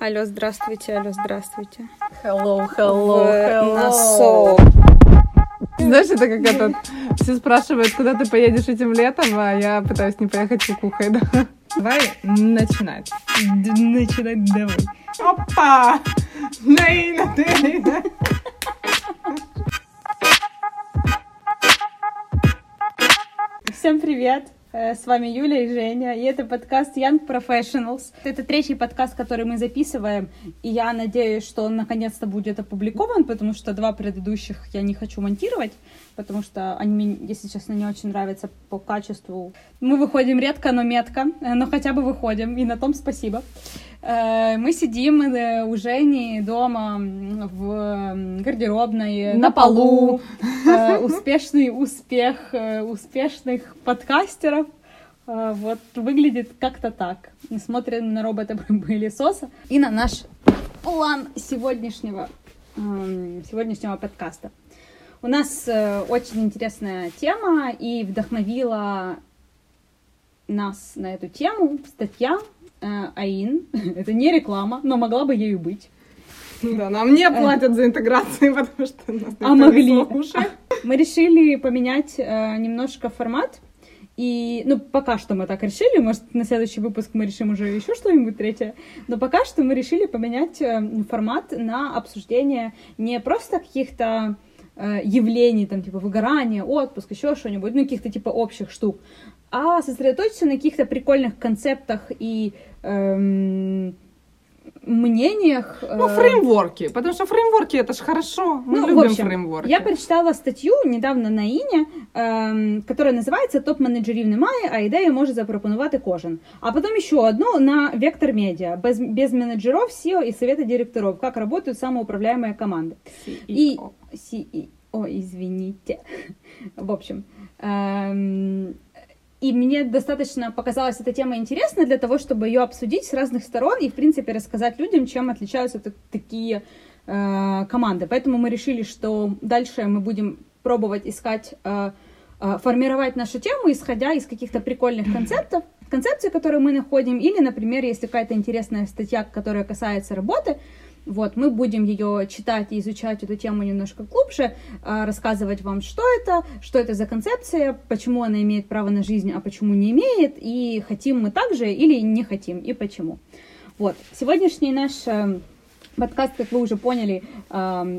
Алло, здравствуйте, алло, здравствуйте. Hello, hello, hello. На соу. Знаешь, это как этот... Все спрашивают, куда ты поедешь этим летом, а я пытаюсь не поехать кукухой, да. Давай начинать. Д- Начинать давай. Опа! Нейна, Нейна. Всем привет! Э, С вами Юля и Женя, и это подкаст Young Professionals. Это третий подкаст, который мы записываем, и я надеюсь, что он наконец-то будет опубликован, потому что два предыдущих я не хочу монтировать, потому что они мне, если честно, не очень нравятся по качеству. Мы выходим редко, но метко, э, но хотя бы выходим, и на том спасибо. Э, Мы сидим э, у Жени дома в гардеробной, на полу, Э, успешный успех э, успешных подкастеров. Э, Вот выглядит как-то так. Смотрим на робота-пылесоса и на наш план сегодняшнего, эм, сегодняшнего подкаста. У нас э, очень интересная тема и вдохновила нас на эту тему статья э, АИН. Это не реклама, но могла бы ею быть. Да, нам не платят за интеграцию, потому что нас А могли. Мы решили поменять э, немножко формат. И, ну, пока что мы так решили, может, на следующий выпуск мы решим уже еще что-нибудь третье, но пока что мы решили поменять э, формат на обсуждение не просто каких-то э, явлений, там, типа выгорания, отпуск, еще что-нибудь, ну, каких-то, типа, общих штук, а сосредоточиться на каких-то прикольных концептах и эм, мнениях. Ну, э, фреймворки, потому что фреймворки это ж хорошо. Мы Ну, в любим общем, фреймворки. Я прочитала статтю недавно на Іні, ем, которая называется «Топ-менеджерів немає, а ідею може запропонувати кожен». А потом еще одну на Вектор Медиа, без, без менеджеров, SEO и совета директоров, как работают самоуправляемые команды. И... CEO. CEO, извините. В общем, эм, и мне достаточно показалась эта тема интересной для того, чтобы ее обсудить с разных сторон и, в принципе, рассказать людям, чем отличаются так- такие э, команды. Поэтому мы решили, что дальше мы будем пробовать искать, э, э, формировать нашу тему, исходя из каких-то прикольных концептов, концепций, которые мы находим, или, например, если какая-то интересная статья, которая касается работы, вот, мы будем ее читать и изучать эту тему немножко глубже, а, рассказывать вам, что это, что это за концепция, почему она имеет право на жизнь, а почему не имеет, и хотим мы так же или не хотим, и почему. Вот, сегодняшний наш э, подкаст, как вы уже поняли э,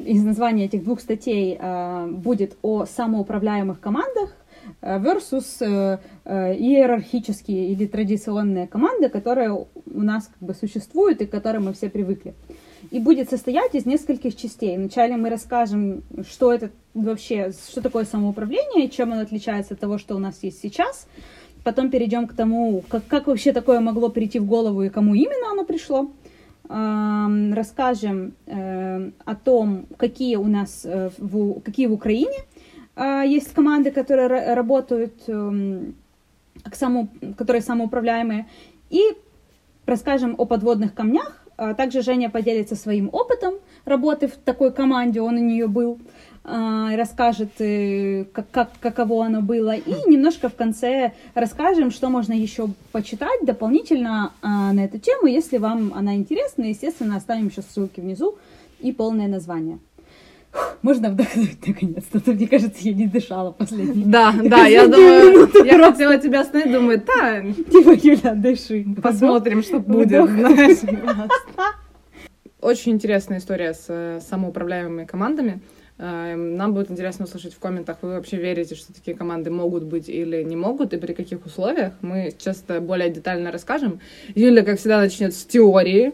из названия этих двух статей, э, будет о самоуправляемых командах, versus иерархические или традиционные команды, которые у нас как бы существуют и к которым мы все привыкли. И будет состоять из нескольких частей. Вначале мы расскажем, что это вообще, что такое самоуправление, чем оно отличается от того, что у нас есть сейчас. Потом перейдем к тому, как, как вообще такое могло прийти в голову и кому именно оно пришло. Расскажем э, о том, какие у нас э, в, какие в Украине а, есть команды, которые ра- работают, эм, как само, которые самоуправляемые, и расскажем о подводных камнях. А Также Женя поделится своим опытом работы в такой команде, он у нее был, а, расскажет, э, как, как, каково оно было. И немножко в конце расскажем, что можно еще почитать дополнительно а, на эту тему, если вам она интересна. Естественно, оставим еще ссылки внизу и полное название. Можно вдохнуть наконец-то. То, Мне кажется, я не дышала последние. Да, да, я думаю, я хотела тебя остановить, думаю, да, Типа, Юля, дыши. посмотрим, что будет. Очень интересная история с э, самоуправляемыми командами. Э, Нам будет интересно услышать в комментах, вы вообще верите, что такие команды могут быть или не могут, и при каких условиях. Мы часто более детально расскажем. Юля, как всегда, начнет с теории,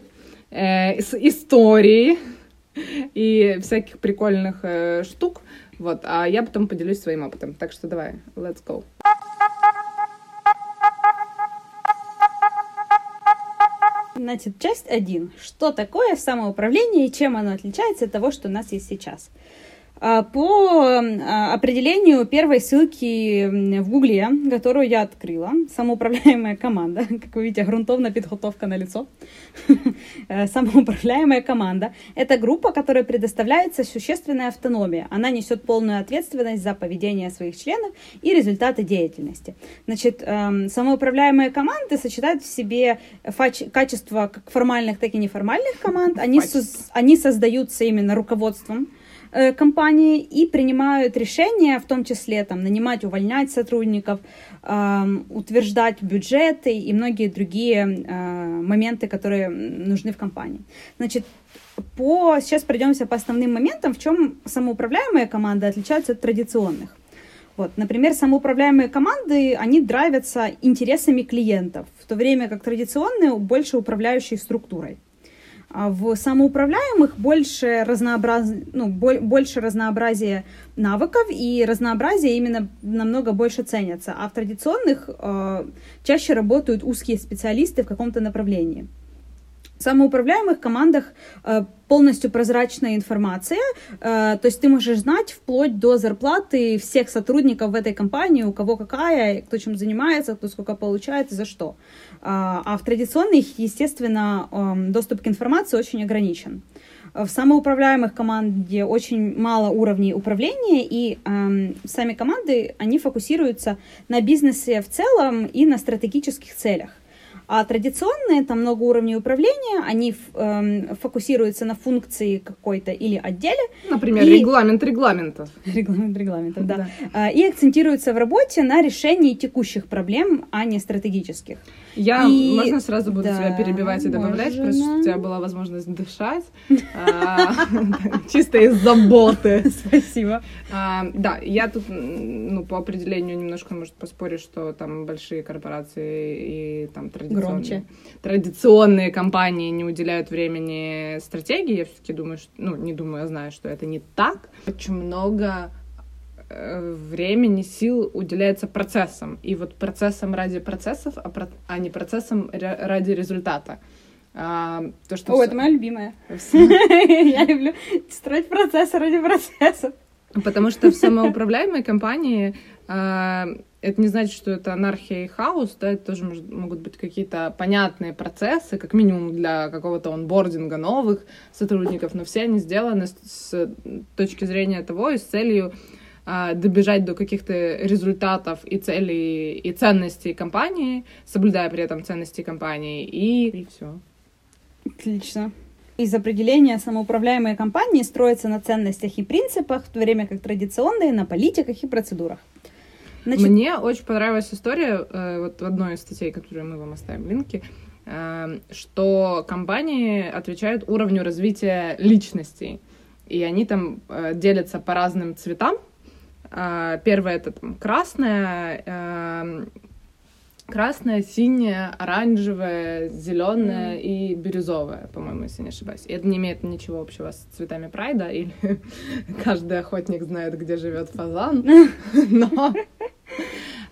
э, с истории и всяких прикольных э, штук. Вот, а я потом поделюсь своим опытом. Так что давай, let's go. Значит, часть 1. Что такое самоуправление и чем оно отличается от того, что у нас есть сейчас? А, по а, определению первой ссылки в Гугле, которую я открыла, самоуправляемая команда, как вы видите, грунтовная подготовка на лицо, э, самоуправляемая команда, это группа, которой предоставляется существенная автономия. Она несет полную ответственность за поведение своих членов и результаты деятельности. Значит, эм, самоуправляемые команды сочетают в себе качества как формальных, так и неформальных команд. Они, они создаются именно руководством компании и принимают решения, в том числе там, нанимать, увольнять сотрудников, утверждать бюджеты и многие другие э, моменты, которые нужны в компании. Значит, по... сейчас пройдемся по основным моментам, в чем самоуправляемые команды отличаются от традиционных. Вот, например, самоуправляемые команды, они драйвятся интересами клиентов, в то время как традиционные больше управляющие структурой. А в самоуправляемых больше, разнообраз... ну, больше разнообразия навыков, и разнообразие именно намного больше ценятся. А в традиционных э, чаще работают узкие специалисты в каком-то направлении. В самоуправляемых командах э, полностью прозрачная информация, э, то есть ты можешь знать вплоть до зарплаты всех сотрудников в этой компании, у кого какая, кто чем занимается, кто сколько получает и за что. А, а в традиционных, естественно, эм, доступ к информации очень ограничен. В самоуправляемых команде очень мало уровней управления, и э, сами команды, они фокусируются на бизнесе в целом и на стратегических целях. А традиционные, там много уровней управления, они эм, фокусируются на функции какой-то или отделе. Например, и... регламент регламентов. Регламент регламентов, да. да. А, и акцентируются в работе на решении текущих проблем, а не стратегических. Я, и... можно сразу буду да, тебя перебивать и добавлять, можно. просто чтобы у тебя была возможность дышать, а, чисто из заботы. Спасибо. А, да, я тут, ну, по определению немножко, может, поспорю, что там большие корпорации и там традиционные, традиционные компании не уделяют времени стратегии. Я все-таки думаю, ну, не думаю, я знаю, что это не так. Очень много времени, сил уделяется процессам. И вот процессам ради процессов, а, про... а не процессам ради результата. А, то, что О, это моя любимая. Я люблю строить процессы ради процессов. Потому что в самоуправляемой компании а, это не значит, что это анархия и хаос, да, это тоже может, могут быть какие-то понятные процессы, как минимум для какого-то онбординга новых сотрудников, но все они сделаны с, с точки зрения того и с целью добежать до каких-то результатов и целей и ценностей компании, соблюдая при этом ценности компании, и, и все. Отлично. Из определения самоуправляемые компании строятся на ценностях и принципах, в то время как традиционные на политиках и процедурах. Значит... Мне очень понравилась история, э, вот в одной из статей, которую мы вам оставим линки, э, что компании отвечают уровню развития личностей. И они там э, делятся по разным цветам, а, первое это там красное, эм, красное, синее, оранжевое, зеленое mm. и бирюзовое, по-моему, если не ошибаюсь. И это не имеет ничего общего с цветами прайда, или каждый охотник знает, где живет фазан, но а,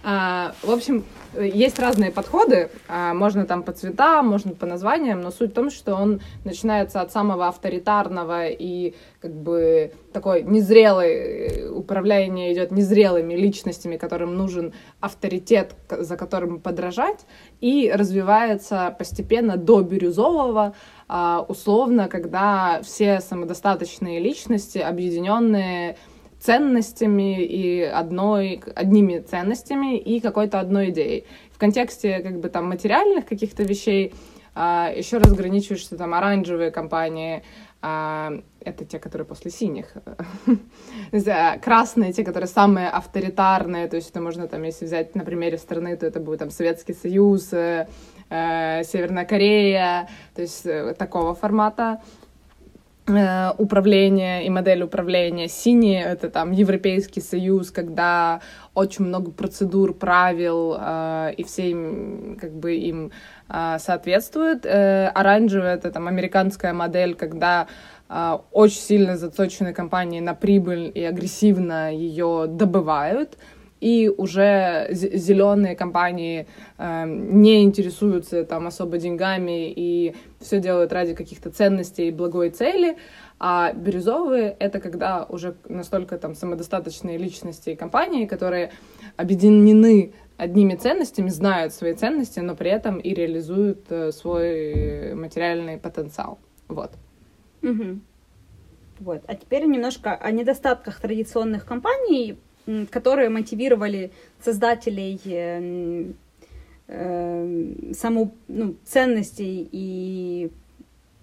в общем, есть разные подходы. А, можно там по цветам, можно по названиям, но суть в том, что он начинается от самого авторитарного и как бы такой незрелый, управление идет незрелыми личностями, которым нужен авторитет, за которым подражать, и развивается постепенно до бирюзового, а, условно, когда все самодостаточные личности, объединенные ценностями и одной, одними ценностями и какой-то одной идеей. В контексте как бы там материальных каких-то вещей а, еще разграничивают, что там оранжевые компании, а, это те, которые после синих. Красные, те, которые самые авторитарные, то есть это можно там, если взять на примере страны, то это будет там Советский Союз, э, э Северная Корея, то есть э, такого формата. Э, управления и модель управления. Синие — это там Европейский Союз, когда очень много процедур, правил, э, и все им, как бы им э, соответствуют. Э, оранжевый — это там американская модель, когда э, очень сильно заточены компании на прибыль и агрессивно ее добывают. И уже зеленые компании э, не интересуются там особо деньгами и все делают ради каких-то ценностей и благой цели, а бирюзовые — это когда уже настолько там самодостаточные личности и компании, которые объединены одними ценностями, знают свои ценности, но при этом и реализуют э, свой материальный потенциал. Вот. Угу. Вот. А теперь немножко о недостатках традиционных компаний, которые мотивировали создателей э, э, саму, ну, ценностей и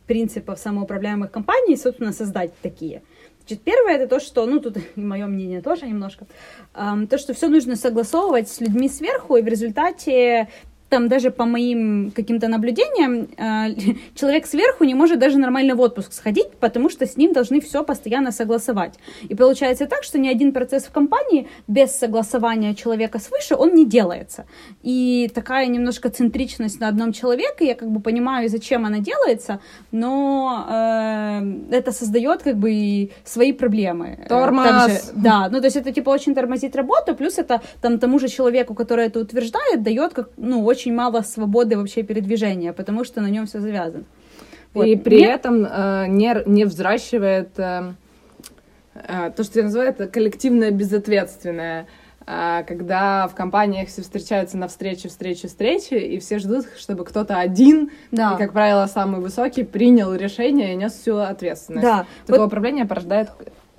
принципов самоуправляемых компаний, собственно, создать такие. Значит, первое это то, что, ну, тут и мое мнение тоже немножко, то, что все нужно согласовывать с людьми сверху, и в результате там даже по моим каким-то наблюдениям э, человек сверху не может даже нормально в отпуск сходить, потому что с ним должны все постоянно согласовать. И получается так, что ни один процесс в компании без согласования человека свыше, он не делается. И такая немножко центричность на одном человеке, я как бы понимаю, зачем она делается, но э, это создает как бы и свои проблемы. Э, Тормоз! Же, да, ну то есть это типа очень тормозит работу, плюс это там тому же человеку, который это утверждает, дает как, ну, очень очень мало свободы вообще передвижения, потому что на нем все завязано. Вот. И при Нет? этом э, не, не взращивает э, э, то, что я называю это коллективное безответственное э, когда в компаниях все встречаются на встрече, встрече, встрече, и все ждут, чтобы кто-то один, да. и, как правило, самый высокий, принял решение и нес всю ответственность. Да. Такое вот... управление порождает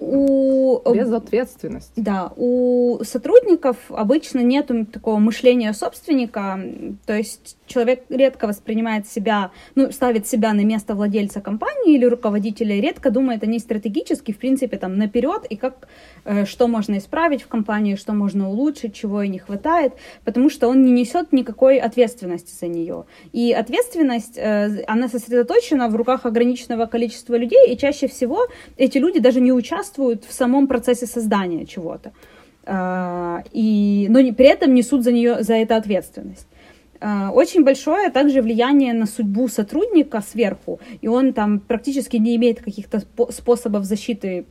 у... Безответственность. Да, у сотрудников обычно нет такого мышления собственника, то есть человек редко воспринимает себя, ну, ставит себя на место владельца компании или руководителя, редко думает о ней стратегически, в принципе, там, наперед, и как, э, что можно исправить в компании, что можно улучшить, чего ей не хватает, потому что он не несет никакой ответственности за нее. И ответственность, э, она сосредоточена в руках ограниченного количества людей, и чаще всего эти люди даже не участвуют в самом процессе создания чего-то. Uh, и, но при этом несут за нее за это ответственность. А, очень большое также влияние на судьбу сотрудника сверху, и он там практически не имеет каких-то способов защиты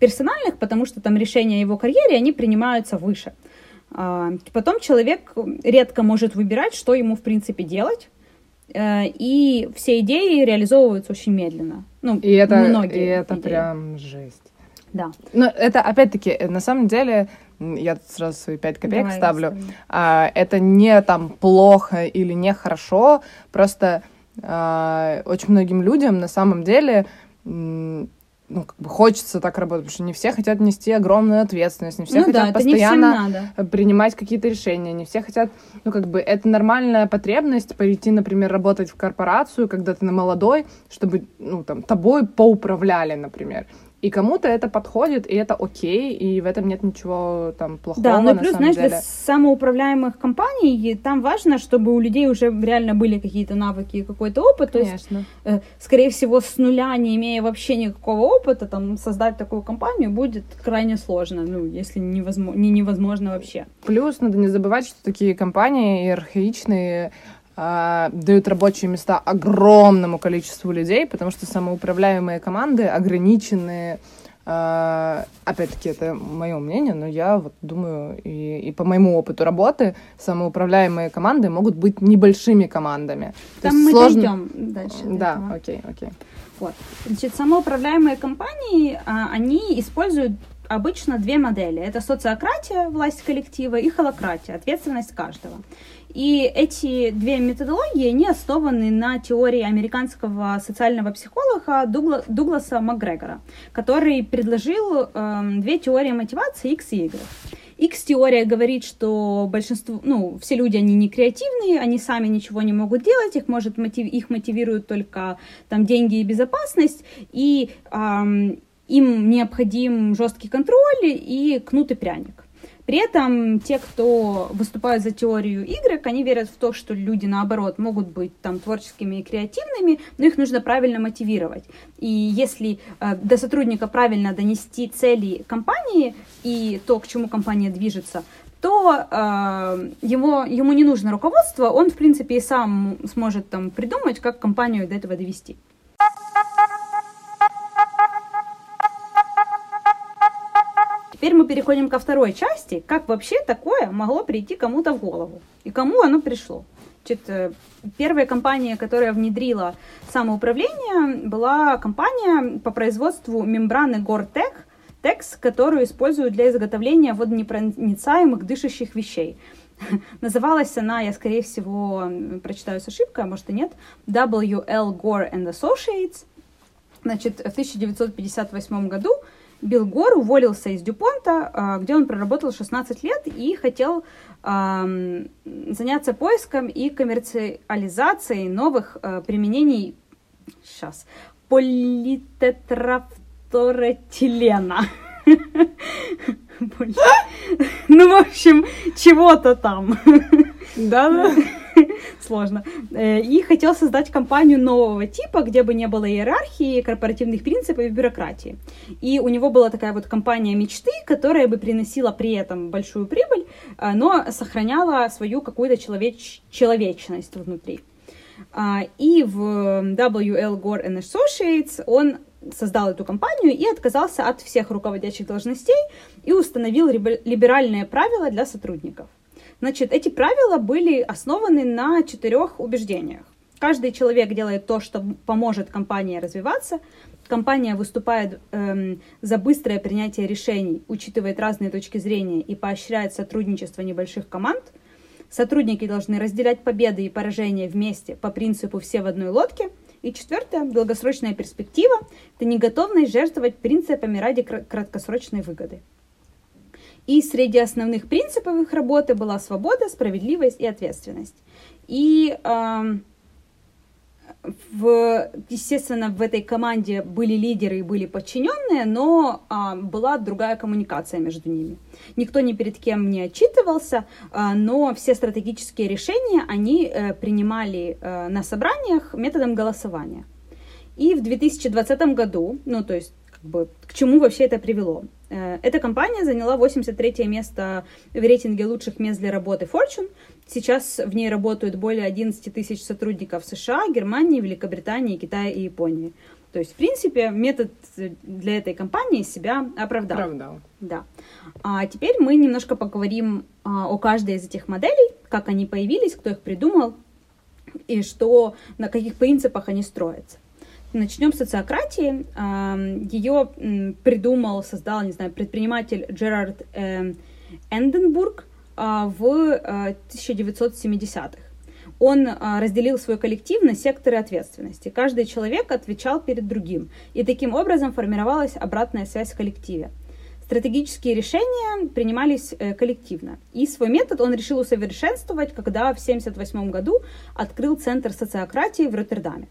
персональных, потому что там решения его карьере, они принимаются выше. А, потом человек редко может выбирать, что ему в принципе делать, э, и все идеи реализовываются очень медленно. Ну, и это, многие и это идеи. прям жесть. Да. Но это, опять-таки, э, на самом деле, я тут сразу свои пять копеек Давай, ставлю. А, это не там плохо или нехорошо, просто а, очень многим людям на самом деле ну, как бы хочется так работать, потому что не все хотят нести огромную ответственность, не все ну, хотят да, постоянно принимать какие-то решения, не все хотят, ну, как бы, это нормальная потребность пойти, например, работать в корпорацию, когда ты на молодой, чтобы, ну, там, тобой поуправляли, например. И кому-то это подходит, и это окей, и в этом нет ничего там плохого. Да, но плюс, знаешь, деле. для самоуправляемых компаний там важно, чтобы у людей уже реально были какие-то навыки и какой-то опыт. Конечно. То есть, э, скорее всего, с нуля, не имея вообще никакого опыта, там создать такую компанию будет крайне сложно, ну, если невозможно, не невозможно вообще. Плюс надо не забывать, что такие компании архаичные э, дают рабочие места огромному количеству людей, потому что самоуправляемые команды ограничены. Э, опять-таки, это мое мнение, но я вот думаю, и, и по моему опыту работы, самоуправляемые команды могут быть небольшими командами. Там мы сложно... дойдем дальше. Да, окей, окей. Вот. Значит, самоуправляемые компании, а, они используют обычно две модели. Это социократия, власть коллектива, и холократия, ответственность каждого. И эти две методологии, они основаны на теории американского социального психолога Дугла, Дугласа Макгрегора, который предложил э, две теории мотивации X и Y. X-теория говорит, что большинство, ну, все люди, они не креативные, они сами ничего не могут делать, их, может, мотив, их мотивируют только там деньги и безопасность, и эм, им необходим жесткий контроль и кнут и пряник. При этом те, кто выступают за теорию Y, они верят в то, что люди, наоборот, могут быть там творческими и креативными, но их нужно правильно мотивировать. И если э, до сотрудника правильно донести цели компании и то, к чему компания движется, то э, ему, ему не нужно руководство, он, в принципе, и сам сможет там придумать, как компанию до этого довести. Теперь мы переходим ко второй части. Как вообще такое могло прийти кому-то в голову? И кому оно пришло? Значит, э, первая компания, которая внедрила самоуправление, была компания по производству мембраны Gore-Tex, Tex, которую используют для изготовления водонепроницаемых дышащих вещей. Называлась она, я скорее всего прочитаю с ошибкой, а может и нет, W.L. Gore and Associates. Значит, в 1958 году Билл Гор уволился из Дюпонта, а, где он проработал 16 лет и хотел заняться поиском и коммерциализацией новых э, применений сейчас, политетрафторетилена. Ну, в общем, чего-то там. Да-да. Сложно. Э, и хотел создать компанию нового типа, где бы не было иерархии, корпоративных принципов и бюрократии. И у него была такая вот компания мечты, которая бы приносила при этом большую прибыль, э, но сохраняла свою какую-то человеч... человечность внутри. А, и в WL Gore and Associates он создал эту компанию и отказался от всех руководящих должностей и установил либеральные правила для сотрудников. Значит, эти правила были основаны на четырех убеждениях. Каждый человек делает то, что поможет компании развиваться. Компания выступает эм, за быстрое принятие решений, учитывает разные точки зрения и поощряет сотрудничество небольших команд. Сотрудники должны разделять победы и поражения вместе по принципу «все в одной лодке». И четвертое, долгосрочная перспектива – это неготовность жертвовать принципами ради краткосрочной выгоды. И среди основных принципов их работы была свобода, справедливость и ответственность. И, э, в, естественно, в этой команде были лидеры и были подчиненные, но э, была другая коммуникация между ними. Никто ни перед кем не отчитывался, э, но все стратегические решения они э, принимали э, на собраниях методом голосования. И в 2020 году, ну то есть как бы, к чему вообще это привело? Э, эта компания заняла 83 место в рейтинге лучших мест для работы Fortune. Сейчас в ней работают более 11 тысяч сотрудников США, Германии, Великобритании, Китая и Японии. То есть, в принципе, метод для этой компании себя оправдал. Оправдал. Да. А теперь мы немножко поговорим а, о каждой из этих моделей, как они появились, кто их придумал и что, на каких принципах они строятся. Начнем с социократии. Ее придумал, создал, не знаю, предприниматель Джерард эм, Энденбург а, в 1970-х. Э, Он а, разделил свой коллектив на секторы ответственности. Каждый человек отвечал перед другим, и таким образом формировалась обратная связь в коллективе. Стратегические решения принимались э, коллективно. И свой метод он решил усовершенствовать, когда в 1978 году открыл Центр социократии в Роттердаме.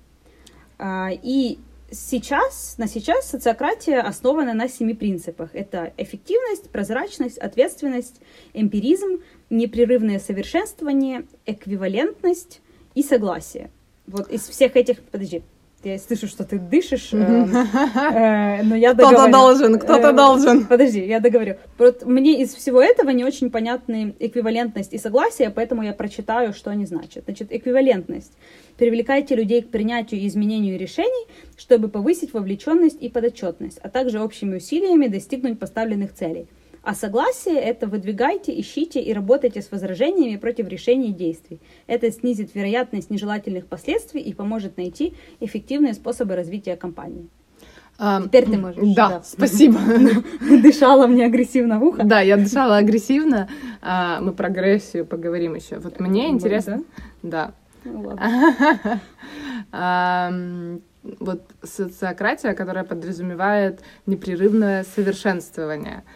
А, и сейчас, на сейчас социократия основана на семи принципах. Это эффективность, прозрачность, ответственность, эмпиризм, непрерывное совершенствование, эквивалентность и согласие. Вот из всех этих... Подожди, я слышу, что ты дышишь, э, э, но я договорю. Кто-то должен, кто-то э, должен. Подожди, я договорю. Вот мне из всего этого не очень понятны эквивалентность и согласие, поэтому я прочитаю, что они значат. Значит, эквивалентность. Привлекайте людей к принятию и изменению решений, чтобы повысить вовлеченность и подотчетность, а также общими усилиями достигнуть поставленных целей. А согласие – это выдвигайте, ищите и работайте с возражениями против решений и действий. Это снизит вероятность нежелательных последствий и поможет найти эффективные способы развития компании. А, Теперь ты можешь. Да, да. спасибо. Дышала мне агрессивно в ухо. Да, я дышала агрессивно. А, мы про агрессию поговорим еще. Вот мне интересно. Да. Ну вот социократия, которая подразумевает непрерывное совершенствование –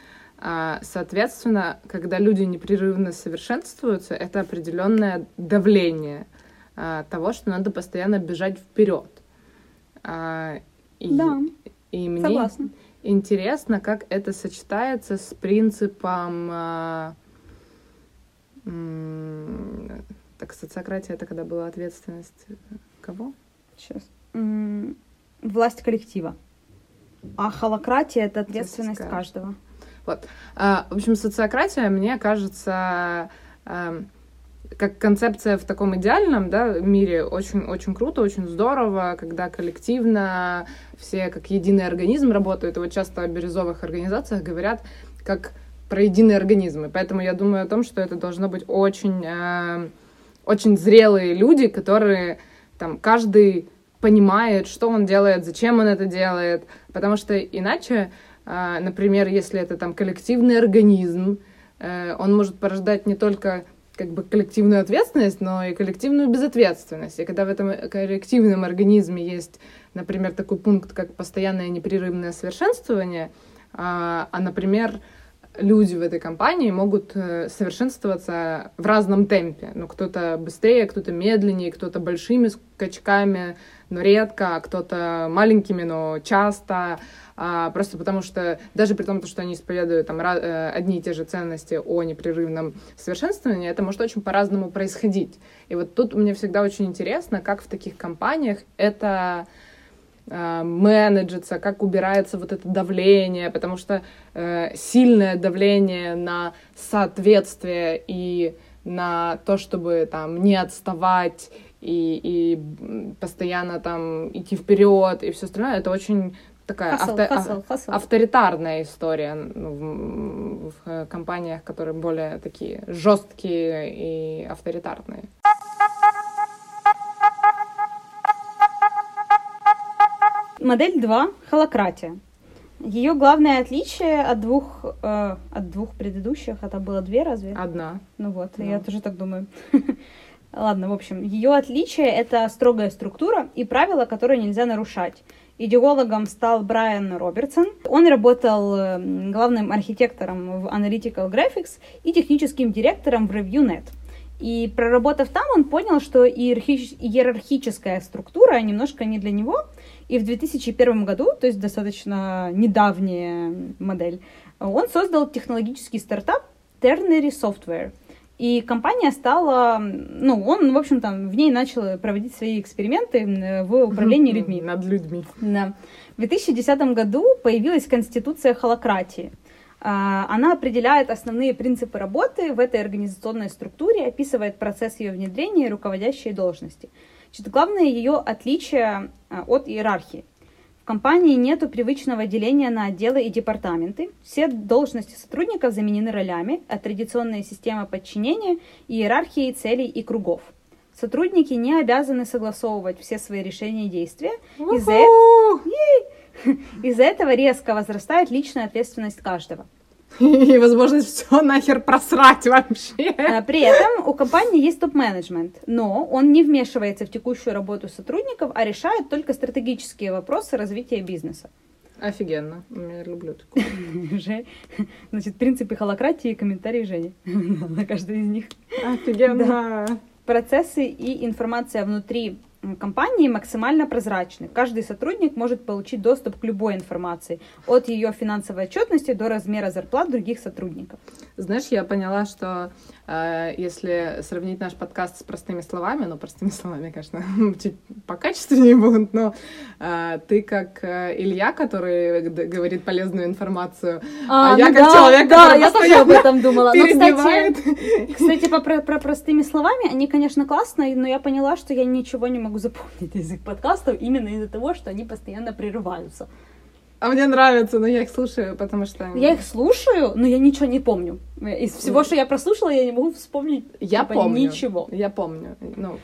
соответственно, когда люди непрерывно совершенствуются, это определенное давление а, того, что надо постоянно бежать вперед. А, и, да, и мне согласна. интересно, как это сочетается с принципом... Так, социократия это когда была ответственность кого? Сейчас. Власть коллектива. А холократия это ответственность каждого. Вот. А, в общем, социократия, мне кажется, а, как концепция в таком идеальном да, мире очень-очень круто, очень здорово, когда коллективно все как единый организм работают. И вот часто о бирюзовых организациях говорят, как про единые организмы. Поэтому я думаю о том, что это должно быть очень, э, очень зрелые люди, которые там каждый понимает, что он делает, зачем он это делает, потому что иначе, например, если это там коллективный организм, э, он может порождать не только как бы коллективную ответственность, но и коллективную безответственность. И когда в этом коллективном организме есть, например, такой пункт, как постоянное непрерывное совершенствование, а, а например, люди в этой компании могут э, совершенствоваться в разном темпе. Ну, кто-то быстрее, кто-то медленнее, кто-то большими скачками, но редко, а кто-то маленькими, но часто. А, просто потому что даже при том, что они исповедуют там, э, одни и те же ценности о непрерывном совершенствовании, это может очень по-разному происходить. И вот тут мне всегда очень интересно, как в таких компаниях это э, менеджится, как убирается вот это давление, потому что э, сильное давление на соответствие и на то, чтобы там не отставать и, и постоянно там идти вперед и все остальное, это очень такая Hustle, авто, hustle, hustle. авторитарная история ну, в, в э, компаниях, которые более такие жесткие и авторитарные. Модель 2 — холократия. Ее главное отличие от двух, э, от двух предыдущих, это было две разве? Одна. Ну вот, Да. я тоже так думаю. Ладно, в общем, ее отличие это строгая структура и правила, которые нельзя нарушать. Идеологом стал Брайан Робертсон. Он работал э, главным архитектором в Analytical Graphics и техническим директором в ReviewNet. И проработав там, он понял, что иерархи- иерархическая структура немножко не для него. И в 2001 году, то есть достаточно недавняя модель, он создал технологический стартап Ternary Software. И компания стала, ну, он, в общем-то, в ней начал проводить свои эксперименты в управлении людьми. Над людьми. Да. В 2010 году появилась конституция холократии. А, Она определяет основные принципы работы в этой организационной структуре, описывает процесс ее внедрения и руководящие должности. Значит, главное ее отличие а, от иерархии. Компании нет привычного деления на отделы и департаменты. Все должности сотрудников заменены ролями, а традиционная система подчинения – иерархией целей и кругов. Сотрудники не обязаны согласовывать все свои решения и действия. Из-за этого резко возрастает личная ответственность каждого. И возможность все нахер просрать вообще. А, При этом у компании есть топ-менеджмент, но он не вмешивается в текущую работу сотрудников, а решает только стратегические вопросы развития бизнеса. Офигенно. Я люблю такое. Же- Значит, принципы холократии и комментарии Жени на каждый из них. Офигенно. Процессы и информация внутри компании максимально прозрачны. Каждый сотрудник может получить доступ к любой информации, от ее финансовой отчетности до размера зарплат других сотрудников. Знаешь, я поняла, что э, если сравнить наш подкаст с простыми словами, ну, простыми словами, конечно, чуть покачественнее будут, но э, ты как э, Илья, который говорит полезную информацию, а, я ну как да, человек, да, я тоже об этом думала. Но, перебивает. кстати, кстати, по, про, про простыми словами, они, конечно, классные, но я поняла, что я ничего не могу запомнить из их подкастов именно из-за того, что они постоянно прерываются. А мне нравится, но я их слушаю, потому что... Я их слушаю, но я ничего не помню. Из всего, что я прослушала, я не могу вспомнить Я типа, помню. ничего. Я помню. Ну,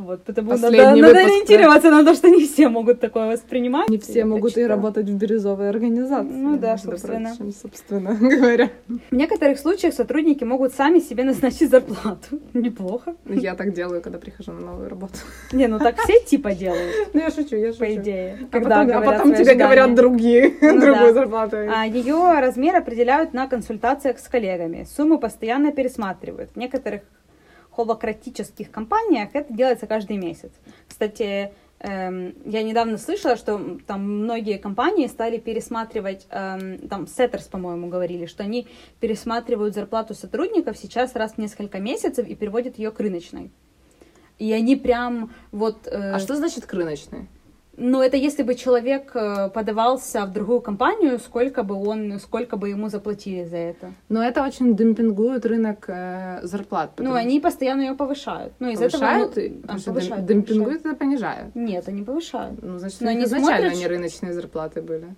Вот, потому Последний надо, надо ориентироваться на то, что не все могут такое воспринимать. не все Я могут и работать в бирюзовой организации. Ну да, собственно. прочим, собственно говоря. В некоторых случаях сотрудники могут сами себе назначить зарплату. Неплохо. Я так делаю, когда прихожу на новую работу. Не, ну так все типа делают, Ну, я шучу, я шучу. по идее. А когда потом, а потом тебе говорят другие, Ну другую да. зарплату. А ее размер определяют на консультациях с коллегами. Суммы постоянно пересматривают. В некоторых холократических компаниях это делается каждый месяц. Кстати, эм, я недавно слышала, что там многие компании стали пересматривать, эм, там Сеттерс, по-моему, говорили, что они пересматривают зарплату сотрудников сейчас раз в несколько месяцев и переводят ее к рыночной. И они прям вот... э, А что значит к рыночной? Ну, это если бы человек э, подавался в другую компанию, сколько бы он, сколько бы ему заплатили за это. Но это очень демпингует рынок э, зарплат. Ну, они постоянно ее повышают. Ну, из повышают, этого... ну, а, повышают, дем- демпингуют, это понижают. Нет, они повышают. Ну, значит, Но они изначально смотрят, не рыночные зарплаты были.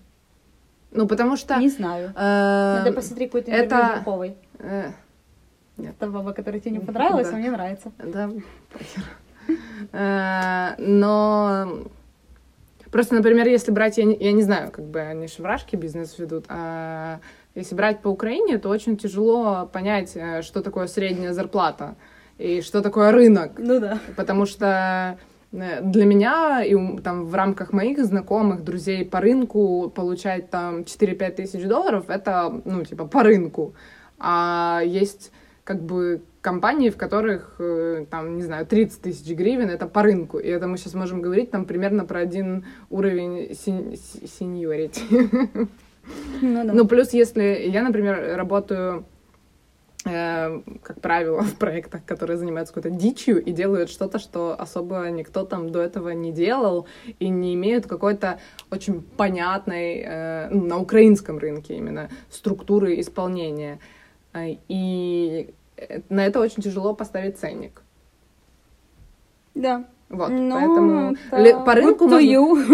Ну, потому что... Не знаю. э, Надо посмотреть какой-то интервью это- Жирковой. э, Это баба, которая тебе не понравилась, Да. а мне нравится. Да. Э, Но просто, например, если брать, я не, я не знаю, как бы они шеврашки бизнес ведут, а если брать по Украине, то очень тяжело понять, э, что такое средняя зарплата и что такое рынок. Ну да. Потому что э, для меня и там в рамках моих знакомых, друзей по рынку получать там 4-5 тысяч долларов, это, ну, типа, по рынку. А есть как бы компании, в которых, э, там, не знаю, 30 тысяч гривен, это по рынку. И это мы сейчас можем говорить там примерно про один уровень сень- сеньорити. Ну да. Ну, плюс, если я, например, работаю, э, как правило, в проектах, которые занимаются какой-то дичью и делают что-то, что особо никто там до этого не делал и не имеют какой-то очень понятной, э, ну, на украинском рынке именно, структуры исполнения. Э, И на это очень тяжело поставить ценник. Да. Вот, Ну, поэтому это ле- по рынку можно,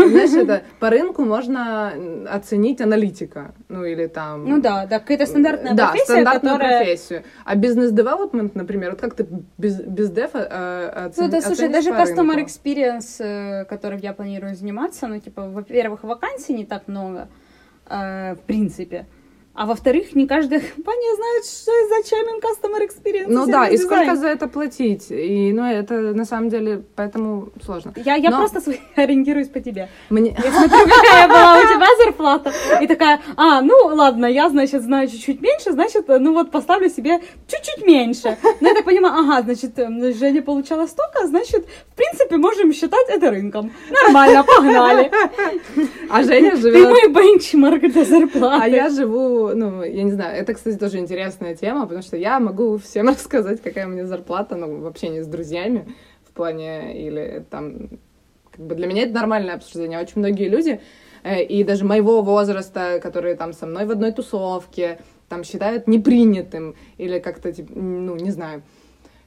знаешь, это по рынку можно оценить аналитика, ну или там. Ну да, да, какая-то стандартная да, профессия, стандартную которая... профессию. А бизнес-девелопмент, например, вот как ты без, без дефа э, оцени- Ну да, слушай, даже customer рынку? experience, э, которым я планирую заниматься, ну, типа, во-первых, вакансий не так много, э, в принципе. А во-вторых, не каждая компания знает, что зачем им customer experience. Ну да, и сколько за это платить? И, ну, это на самом деле, поэтому сложно. Я, я Но- просто ориентируюсь по тебе. Мне... Я смотрю, какая была у тебя зарплата. И такая, а, ну ладно, я, значит, знаю чуть-чуть меньше, значит, ну вот поставлю себе чуть-чуть меньше. Ну, я так понимаю, ага, значит, эм, Женя получала столько, значит, в принципе, можем считать это рынком. Нормально, погнали. А Женя Ты живет... мой бенчмарк для зарплаты. А я живу, ну, я не знаю, это, кстати, тоже интересная тема, потому что я могу всем рассказать, какая у меня зарплата, ну, в общении с друзьями, в плане, или там, как бы для меня это нормальное обсуждение. Очень многие люди, э, и даже моего возраста, которые там со мной в одной тусовке, там считают непринятым, или как-то, типа, ну, не знаю,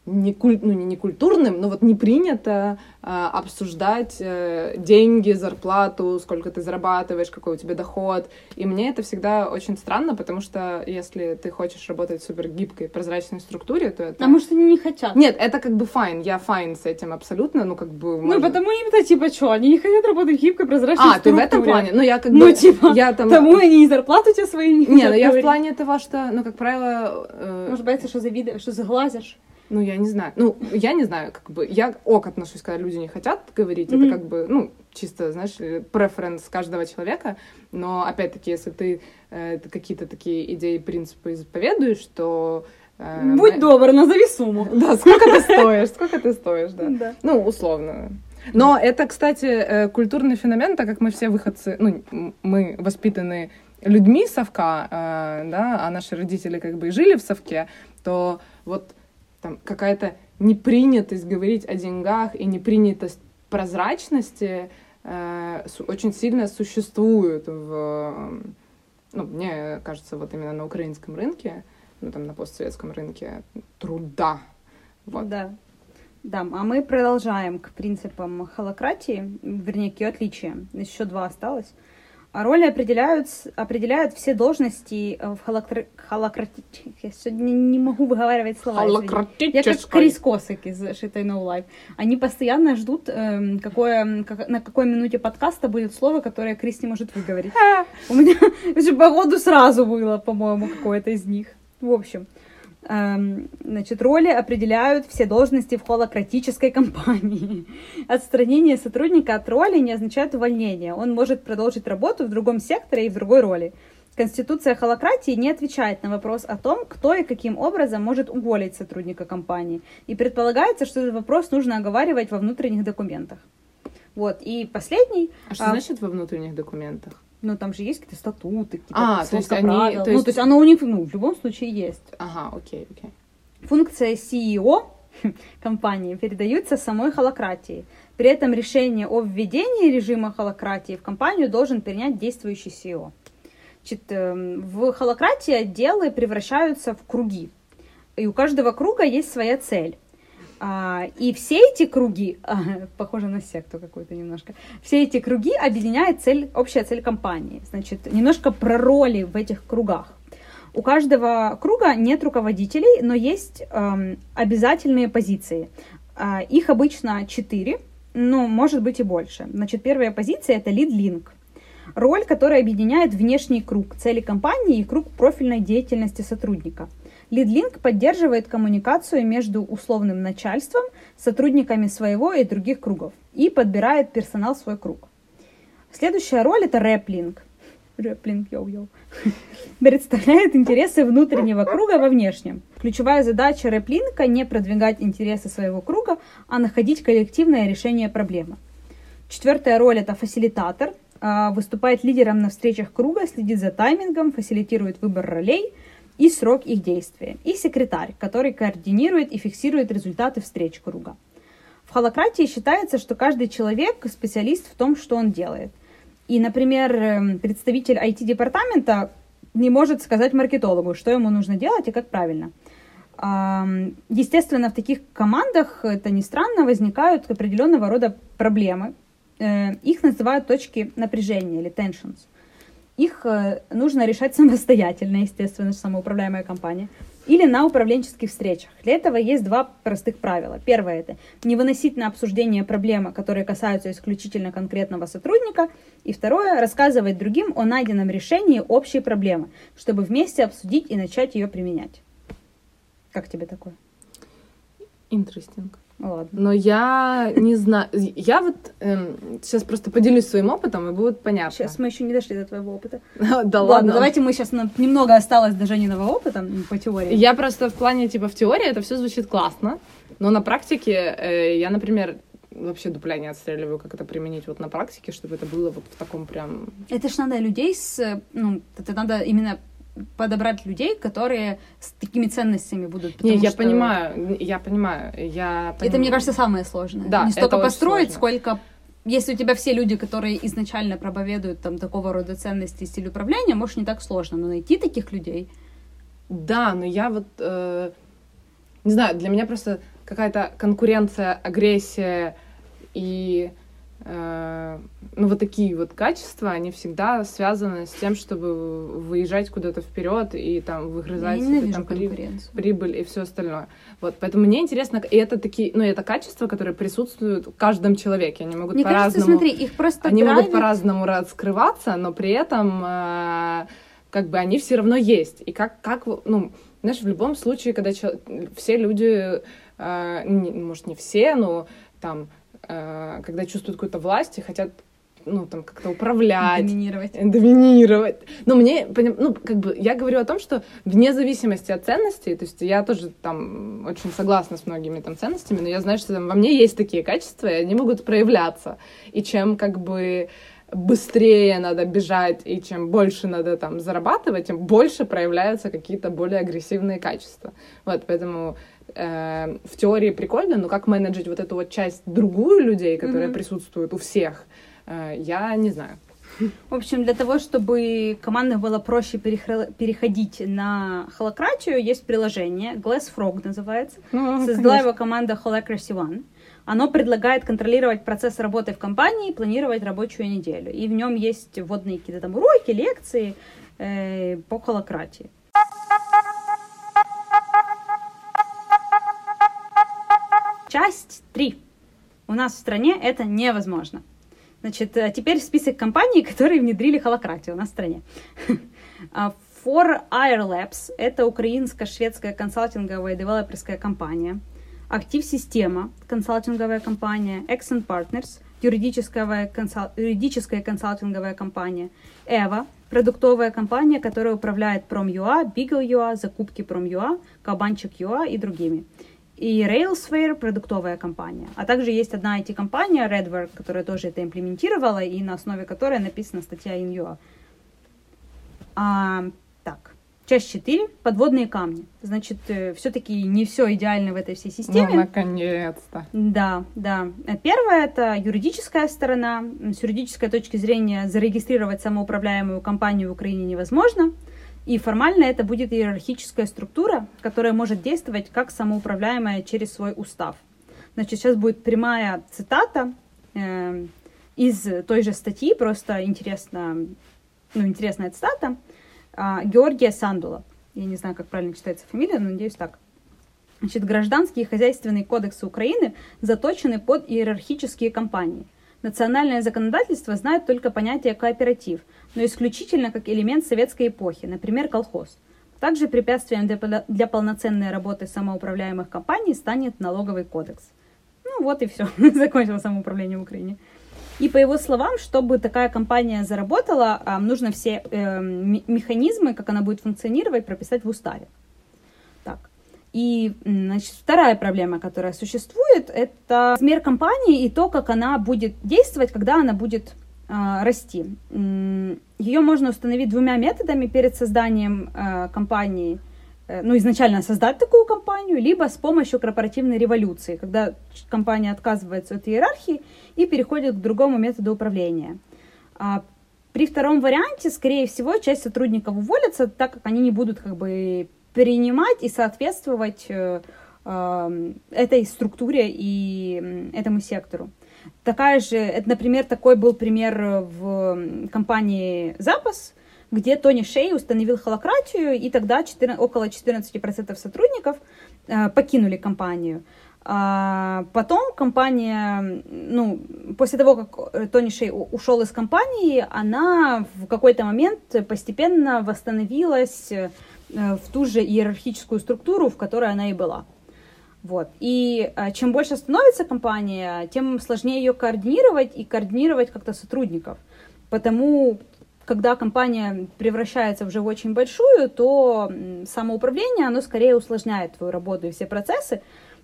не, куль... ну, не, не культурным, но вот не принято а, обсуждать э, деньги, зарплату, сколько ты зарабатываешь, какой у тебя доход. И мне это всегда очень странно, потому что если ты хочешь работать в супер гибкой, прозрачной структуре, то это... А может, они не хотят? Нет, это как бы fine, я fine с этим абсолютно, ну как бы... Ну, можно- потому им-то, типа, что, они не хотят работать в гибкой, прозрачной А, ты в этом структуре. плане? Ну я как бы... Ну, типа, я там... Тому они и зарплату тебе свою не Не, ну я в плане того, что, ну, как правило, э, Может, боятся, что завидуешь, что заглазишь. Ну, я не знаю. Ну, я не знаю, как бы... Я ок отношусь, когда люди не хотят говорить. Мгм. Это как бы, ну, чисто, знаешь, преференс каждого человека. Но, опять-таки, если ты э, какие-то такие идеи, принципы исповедуешь, то... э, Будь мы- добр, назови сумму. Да, сколько ты стоишь, сколько ты стоишь, да. Ну, условно. Но это, кстати, э, культурный феномен, так как мы все выходцы, ну, мы воспитаны людьми совка, э, да, а наши родители как бы и жили в совке, то вот там какая-то непринятость говорить о деньгах и непринятость прозрачности э, очень сильно существует в, ну, мне кажется, вот именно на украинском рынке, ну, там, на постсоветском рынке труда. Вот. Да. Да, а мы продолжаем к принципам холократии, вернее, к ее отличиям. Еще два осталось. А роли определяют, определяют все должности э, в холокра... холократи... Я сегодня не могу выговаривать слова. извини. Я как Холократической. Крис Косак из Шитой No Life. Они постоянно ждут, эм, какое, как- на какой минуте подкаста будет слово, которое Крис не может выговорить. У меня же походу сразу было, по-моему, какое-то из них. В общем, значит, роли определяют все должности в холократической компании. Отстранение сотрудника от роли не означает увольнение. Он может продолжить работу в другом секторе и в другой роли. Конституция холократии не отвечает на вопрос о том, кто и каким образом может уволить сотрудника компании. И предполагается, что этот вопрос нужно оговаривать во внутренних документах. Вот. И последний, А что А- значит во внутренних документах? Ну там же есть какие-то статуты, какие-то А, то есть они- правил. то Ну, есть- то есть оно у них, ну, в любом случае есть. Ага, окей, окей. Функция CEO компании передаются самой холократии. При этом решение о введении режима холократии в компанию должен принять действующий CEO. Значит, эм, в холократии отделы превращаются в круги. И у каждого круга есть своя цель. А, и все эти круги, а, похоже на секту какую-то немножко, все эти круги объединяет цель, общая цель компании. Значит, немножко про роли в этих кругах. У каждого круга нет руководителей, но есть эм, обязательные позиции. Э, их обычно четыре, но может быть и больше. Значит, первая позиция это lead-link. Роль, которая объединяет внешний круг цели компании и круг профильной деятельности сотрудника. Lead-link поддерживает коммуникацию между условным начальством, сотрудниками своего и других кругов и подбирает персонал в свой круг. Следующая роль это rep-link – Rep-link, йоу-йоу. Представляет интересы внутреннего круга во внешнем. Ключевая задача rep-link а не продвигать интересы своего круга, а находить коллективное решение проблемы. Четвертая роль это фасилитатор. А, выступает лидером на встречах круга, следит за таймингом, фасилитирует выбор ролей и срок их действия. И секретарь, который координирует и фиксирует результаты встреч круга. В холократии считается, что каждый человек специалист в том, что он делает. И, например, эм, представитель IT-департамента не может сказать маркетологу, что ему нужно делать и как правильно. Естественно, в таких командах, это не странно, возникают определенного рода проблемы. Э, их называют точки напряжения или tensions. Их э, нужно решать самостоятельно, естественно, самоуправляемая компания или на управленческих встречах. Для этого есть два простых правила. Первое это не выносить на обсуждение проблемы, которые касаются исключительно конкретного сотрудника. И второе рассказывать другим о найденном решении общей проблемы, чтобы вместе обсудить и начать ее применять. Как тебе такое? Interesting. Ладно. Но я не знаю. Я вот эм, сейчас просто поделюсь своим опытом, и будет понятно. Сейчас мы еще не дошли до твоего опыта. Да ладно. Давайте мы сейчас немного осталось до Жениного опыта по теории. Я просто в плане, типа, в теории это все звучит классно, но на практике э, я, например, вообще дупля не отстреливаю, как это применить вот на практике, чтобы это было вот в таком прям... Это ж надо людей с... Ну, это надо именно подобрать людей, которые с такими ценностями будут. Не, я что... понимаю, я понимаю, я. Понимаю. Это мне кажется самое сложное. Да, не столько построить, сложно. сколько если у тебя все люди, которые изначально проповедуют там такого рода ценности и стиль управления, может не так сложно, но найти таких людей. Да, но я вот э, не знаю, для меня просто какая-то конкуренция, агрессия и ну, вот такие вот качества, они всегда связаны с тем, чтобы выезжать куда-то вперед и там выгрызать Я там, конкуренцию. прибыль и все остальное. Вот, поэтому мне интересно, и это такие, ну, это качества, которые присутствуют в каждом человеке. Они могут по-разному... смотри, их просто Они драйвит... могут по-разному раскрываться, но при этом э, как бы они все равно есть. И как, как, ну, знаешь, в любом случае, когда чел... все люди, э, не, может, не все, но там Э, когда чувствуют какую-то власть и хотят ну, там, как-то управлять. Доминировать. Доминировать. Но мне, ну, как бы, я говорю о том, что вне зависимости от ценностей, то есть я тоже там очень согласна с многими там ценностями, но я знаю, что там во мне есть такие качества, и они могут проявляться. И чем, как бы, быстрее надо бежать, и чем больше надо там зарабатывать, тем больше проявляются какие-то более агрессивные качества. Вот, поэтому э, в теории прикольно, но как менеджить вот эту вот часть другую людей, которые mm-hmm. присутствуют у всех, э, я не знаю. В общем, для того, чтобы командам было проще переходить на холократию, есть приложение, Glass Frog называется. Ну, Создала его команда Holacracy One. Оно предлагает контролировать процесс работы в компании, планировать рабочую неделю. И в нем есть вводные какие-то там уроки, лекции э, по холократии. Часть 3. У нас в стране это невозможно. Значит, э, теперь список компаний, которые внедрили холократию у нас в стране. А, For Air Labs — это украинско-шведская консалтинговая девелоперская компания. Актив Система — консалтинговая компания. Exxon Partners — юридическая, консал... юридическая консалтинговая компания. Эва — продуктовая компания, которая управляет Prom.ua, Beagle.ua, закупки Prom.ua, Кабанчик.ua и другими и Railsware продуктовая компания. А также есть одна IT-компания, Redwork, которая тоже это имплементировала, и на основе которой написана статья InUA. А, так, часть 4. Подводные камни. Значит, э, все-таки не все идеально в этой всей системе. Ну, наконец-то. Да, да. Первое — это юридическая сторона. С юридической точки зрения зарегистрировать самоуправляемую компанию в Украине невозможно. И формально это будет иерархическая структура, которая может действовать как самоуправляемая через свой устав. Значит, сейчас будет прямая цитата э, из той же статьи, просто интересно, ну, интересная цитата, э, Георгия Сандула. Я не знаю, как правильно читается фамилия, но надеюсь так. Значит, гражданские и хозяйственные кодексы Украины заточены под иерархические компании. Национальное законодательство знает только понятие кооператив, но исключительно как элемент советской эпохи, например, колхоз. Также препятствием для, полноценной работы самоуправляемых компаний станет налоговый кодекс. Ну вот и все, закончила самоуправление в Украине. И по его словам, чтобы такая компания заработала, нужно все э, механизмы, как она будет функционировать, прописать в уставе. Так. И значит, вторая проблема, которая существует, это размер компании и то, как она будет действовать, когда она будет расти. Ее можно установить двумя методами перед созданием э, компании. Э, ну, изначально создать такую компанию, либо с помощью корпоративной революции, когда компания отказывается от иерархии и переходит к другому методу управления. А при втором варианте, скорее всего, часть сотрудников уволятся, так как они не будут как бы принимать и соответствовать э, э, этой структуре и этому сектору. Такая же, это, например, такой был пример в компании «Запас», где Тони Шей установил холократию, и тогда 14, около 14% сотрудников э, покинули компанию. А потом компания, ну, после того, как Тони Шей ушел из компании, она в какой-то момент постепенно восстановилась Э, в ту же иерархическую структуру, в которой она и была. Вот. И э, чем больше становится компания, тем сложнее ее координировать и координировать как-то сотрудников. Потому, когда компания превращается уже в очень большую, то самоуправление, оно скорее усложняет твою работу и все процессы,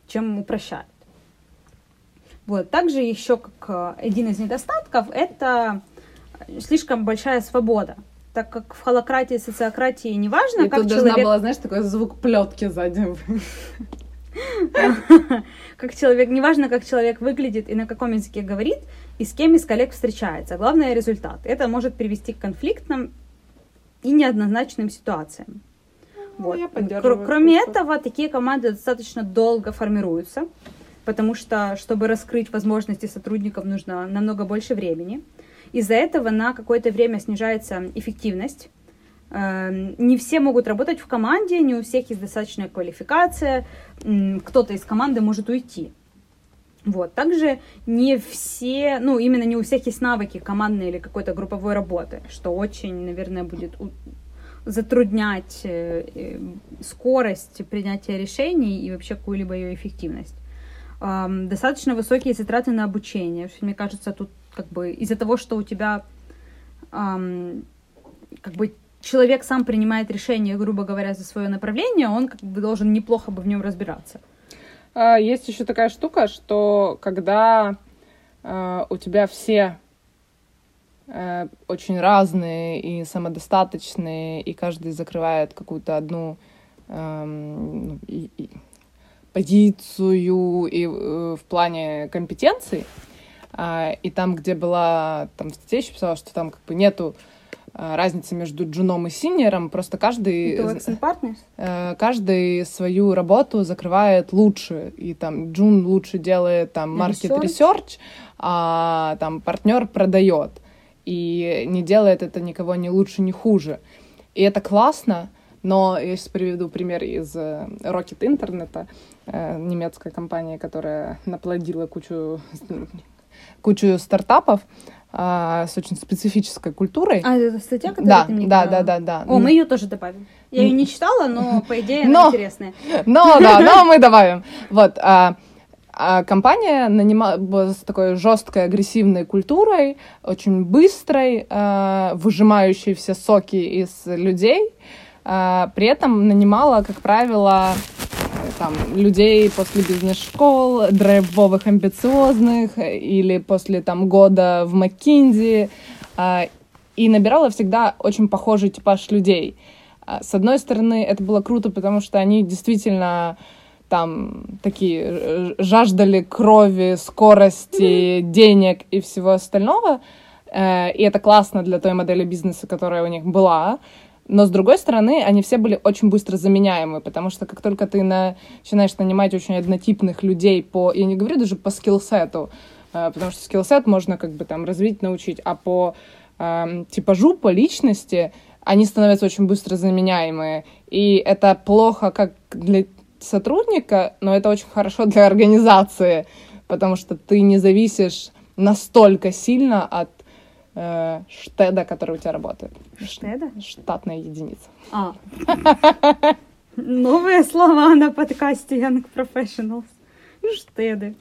чем упрощает. Вот. Также еще как э, один из недостатков, это слишком большая свобода так как в холократии, социократии неважно, и как тут человек... должна была, знаешь, такой звук плетки сзади. Как человек, неважно, как человек выглядит и на каком языке говорит, и с кем из коллег встречается. Главное результат. Это может привести к конфликтным и неоднозначным ситуациям. Ну, вот. Кроме этого, такие команды достаточно долго формируются, потому что, чтобы раскрыть возможности сотрудников, нужно намного больше времени. Из-за этого на какое-то время снижается эффективность. Эм, не все могут работать в команде, не у всех есть достаточная квалификация, кто-то из команды может уйти. Вот. Также не все, ну, именно не у всех есть навыки командной или какой-то групповой работы, что очень, наверное, будет затруднять э, э, скорость принятия решений и вообще какую-либо ее эффективность. Достаточно высокие затраты на обучение. Мне кажется, тут как бы из-за того, что у тебя эм, как бы человек сам принимает решение, грубо говоря, за свое направление, он как бы должен неплохо бы в нем разбираться. А, есть еще такая штука, что когда э, у тебя все э, очень разные и самодостаточные, и каждый закрывает какую-то одну э, и, и позицию и э, в плане компетенций, а, и там, где была, там в статье еще писала, что там как бы нету разницы между джуном и синьором, просто каждый... Э, каждый свою работу закрывает лучше, и там джун лучше делает там market research, а там партнер продает, и не делает это никого ни лучше, ни хуже. И это классно, но я сейчас приведу пример из э, Rocket Internet, э, немецкая компания, которая наплодила кучу кучу стартапов а, с очень специфической культурой. А, это статья, которую да, ты мне да, да, да, да. О, мы ее тоже добавим. Я ее не читала, но по идее она но, интересная. Но, да, но мы добавим. Вот. А, а компания нанимала с такой жесткой агрессивной культурой, очень быстрой, а, выжимающей все соки из людей. А, при этом нанимала, как правило, там, людей после бизнес-школ, драйвовых, амбициозных, или после там года в Маккинзи, а, и набирала всегда очень похожий типаж людей. А, с одной стороны, это было круто, потому что они действительно там такие жаждали крови, скорости, mm-hmm. денег и всего остального. Э, и это классно для той модели бизнеса, которая у них была. Но, с другой стороны, они все были очень быстро заменяемы, потому что как только ты на... начинаешь нанимать очень однотипных людей по... Я не говорю даже по скиллсету, э, потому что скиллсет можно как бы там развить, научить, а по э, типажу, по личности они становятся очень быстро заменяемые. И это плохо как для сотрудника, но это очень хорошо для организации, потому что ты не зависишь настолько сильно от э, штеда, который у тебя работает. Штеда? Штатная единица. А. Новые слова на подкасте Young Professionals. Штеды.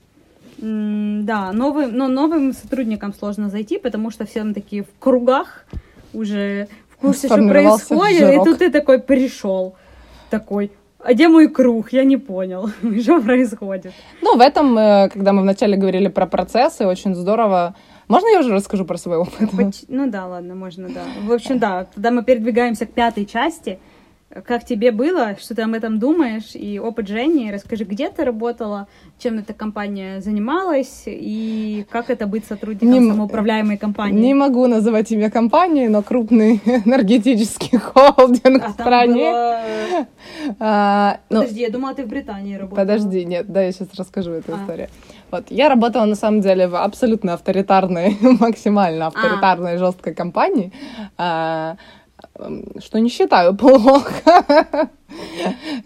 Да, новым, но новым сотрудникам сложно зайти, потому что все такие в кругах уже в курсе, что происходит, и тут ты такой пришел, такой, а где мой круг? Я не понял, что происходит. Ну, в этом, э, когда мы вначале говорили про процессы, очень здорово можно я уже расскажу про свой опыт? Ну да, ладно, можно, да. В общем, да, тогда мы передвигаемся к пятой части. Как тебе было, что ты об этом думаешь, и опыт Жени, расскажи, где ты работала, чем эта компания занималась, и как это быть сотрудником не, самоуправляемой компании? Не могу называть имя компании, но крупный энергетический холдинг а в стране. Было... А, ну, Подожди, я думала, ты в Британии работала. Подожди, нет, да, я сейчас расскажу эту а. историю. Вот, я работала, на самом деле, в абсолютно авторитарной, максимально а. авторитарной, а. жесткой компании, а, что не считаю плохо,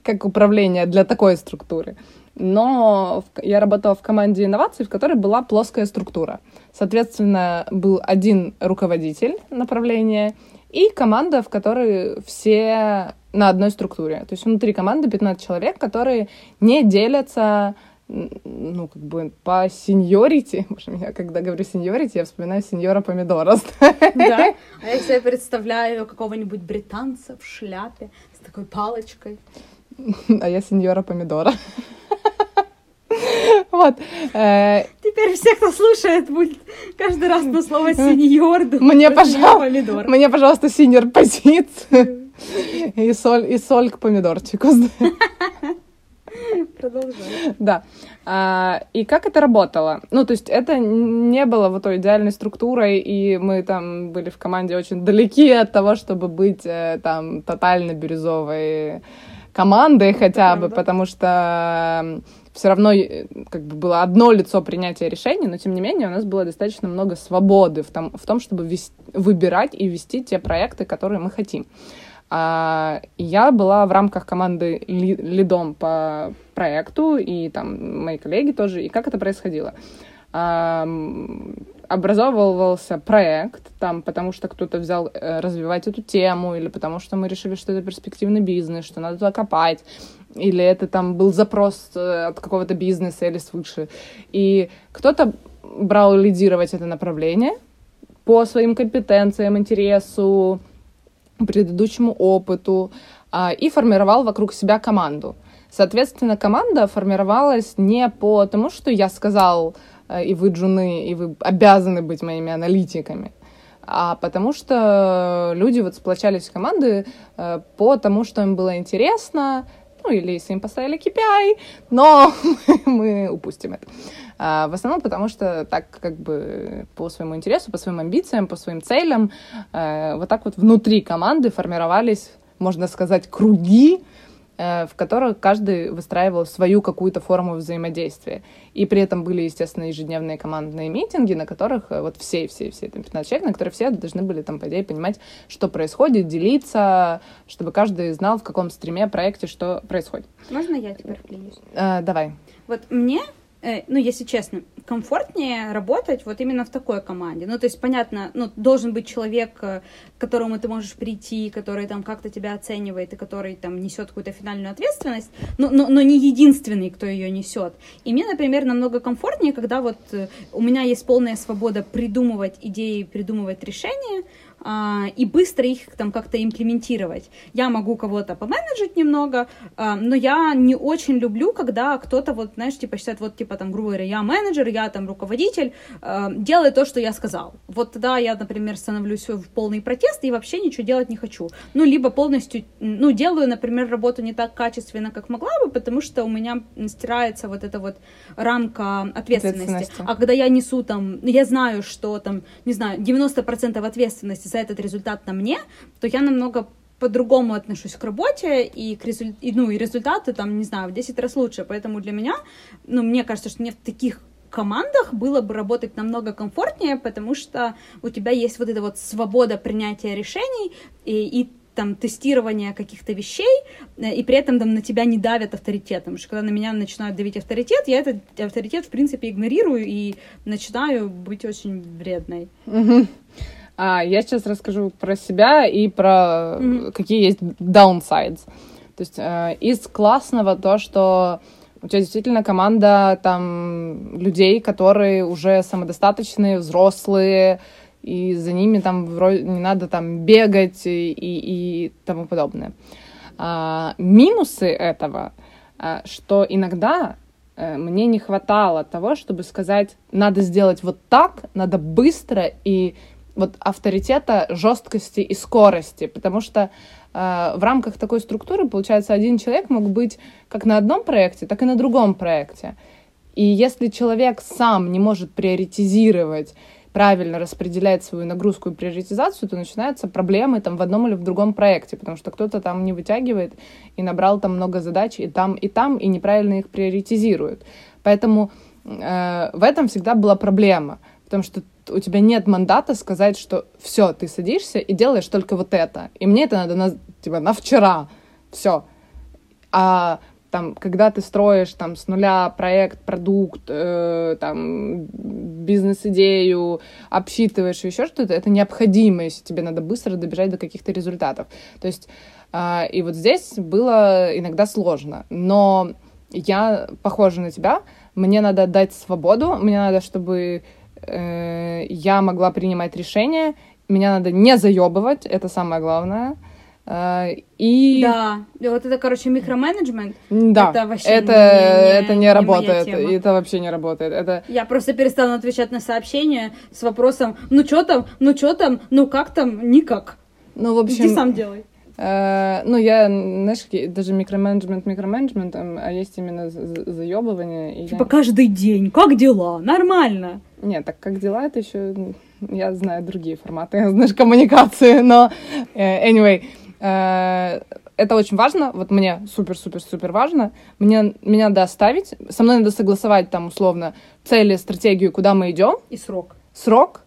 как управление для такой структуры. Но я работала в команде инноваций, в которой была плоская структура. Соответственно, был один руководитель направления и команда, в которой все на одной структуре. То есть внутри команды 15 человек, которые не делятся ну, как бы по сеньорити, я когда говорю сеньорити, я вспоминаю сеньора помидора. Да, а я себе представляю какого-нибудь британца в шляпе с такой палочкой. А я сеньора помидора. Вот. Э, Теперь все, кто слушает, будет каждый раз по слово сеньор мне, пожалуйста, мне, пожалуйста, сеньор позицию и соль, и соль к помидорчику. Продолжай. Да. А, и как это работало? Ну, то есть это не было вот той идеальной структурой, и мы там были в команде очень далеки от того, чтобы быть э, там тотально бирюзовой командой хотя бы, потому что все равно э, как бы было одно лицо принятия решений, но тем не менее у нас было достаточно много свободы в том, в том чтобы вести, выбирать и вести те проекты, которые мы хотим. А, я была в рамках команды ли, лидом по проекту, и там мои коллеги тоже. И как это происходило? А, образовывался проект, там, потому что кто-то взял э, развивать эту тему, или потому что мы решили, что это перспективный бизнес, что надо туда копать, или это там был запрос э, от какого-то бизнеса или свыше. И кто-то брал лидировать это направление по своим компетенциям, интересу, предыдущему опыту а, и формировал вокруг себя команду. Соответственно, команда формировалась не по тому, что я сказал, э, и вы джуны, и вы обязаны быть моими аналитиками, а потому что люди вот сплочались в команды э, по тому, что им было интересно, ну или если им поставили KPI, но мы упустим это. А, в основном потому, что так как бы по своему интересу, по своим амбициям, по своим целям, э, вот так вот внутри команды формировались, можно сказать, круги, в которых каждый выстраивал свою какую-то форму взаимодействия. И при этом были, естественно, ежедневные командные митинги, на которых э, вот все, все, все, там 15 человек, на которых все должны были, там, по идее, понимать, что происходит, делиться, чтобы каждый знал, в каком стриме, проекте, что происходит. Можно я теперь вклинюсь? А, давай. Вот мне Э, ну, если честно, комфортнее работать вот именно в такой команде. Ну, то есть, понятно, ну, должен быть человек, э, к которому ты можешь прийти, который там как-то тебя оценивает и который там несет какую-то финальную ответственность, но, но, но не единственный, кто ее несет. И мне, например, намного комфортнее, когда вот э, у меня есть полная свобода придумывать идеи, придумывать решения, и быстро их там как-то имплементировать. Я могу кого-то поменеджить немного, а, но я не очень люблю, когда кто-то вот, знаешь, типа считает, вот, типа, там, грубо говоря, я менеджер, я там руководитель, а, делай то, что я сказал. Вот тогда я, например, становлюсь в полный протест и вообще ничего делать не хочу. Ну, либо полностью, ну, делаю, например, работу не так качественно, как могла бы, потому что у меня стирается вот эта вот рамка ответственности. ответственности. А когда я несу там, я знаю, что там, не знаю, 90% ответственности за этот результат на мне, то я намного по-другому отношусь к работе, и, к результ... и, ну, и результаты там, не знаю, в 10 раз лучше. Поэтому для меня, ну, мне кажется, что мне в таких командах было бы работать намного комфортнее, потому что у тебя есть вот эта вот свобода принятия решений, и, и там тестирование каких-то вещей, э, и при этом там на тебя не давят авторитетом. Потому что когда на меня начинают давить авторитет, я этот авторитет, в принципе, игнорирую и начинаю быть очень вредной. А, я сейчас расскажу про себя и про mm-hmm. какие есть downsides. То есть э, из классного то, что у тебя действительно команда там людей, которые уже самодостаточные, взрослые, и за ними там вроде не надо там бегать и, и, и тому подобное. А, минусы этого, а, что иногда а, мне не хватало того, чтобы сказать, надо сделать вот так, надо быстро и вот авторитета, жесткости и скорости, потому что э, в рамках такой структуры, получается, один человек мог быть как на одном проекте, так и на другом проекте. И если человек сам не может приоритизировать правильно распределять свою нагрузку и приоритизацию, то начинаются проблемы там в одном или в другом проекте, потому что кто-то там не вытягивает и набрал там много задач и там, и там, и неправильно их приоритизирует. Поэтому э, в этом всегда была проблема, потому что у тебя нет мандата сказать, что все, ты садишься и делаешь только вот это. И мне это надо на, типа, на вчера. Все. А там, когда ты строишь там с нуля проект, продукт, э, там бизнес-идею, обсчитываешь еще что-то, это необходимо, если тебе надо быстро добежать до каких-то результатов. То есть э, и вот здесь было иногда сложно, но я похожа на тебя, мне надо дать свободу, мне надо, чтобы э, я могла принимать решения, меня надо не заебывать, это самое главное. Э, и... Да, вот это, короче, микроменеджмент. Да, это вообще это, не, это не, не работает, это вообще не работает. Это... Я просто перестала отвечать на сообщения с вопросом, ну что там, ну что там, ну как там, никак. Ну, в общем... Иди сам делай. Uh, ну, я, знаешь, даже микроменеджмент микроменеджментом, а есть именно заебывание. Типа я... каждый день, как дела? Нормально. Нет, так как дела, это еще я знаю другие форматы, знаешь, коммуникации, но uh, anyway, uh, это очень важно, вот мне супер-супер-супер важно, мне, меня надо оставить, со мной надо согласовать там условно цели, стратегию, куда мы идем. И срок. Срок,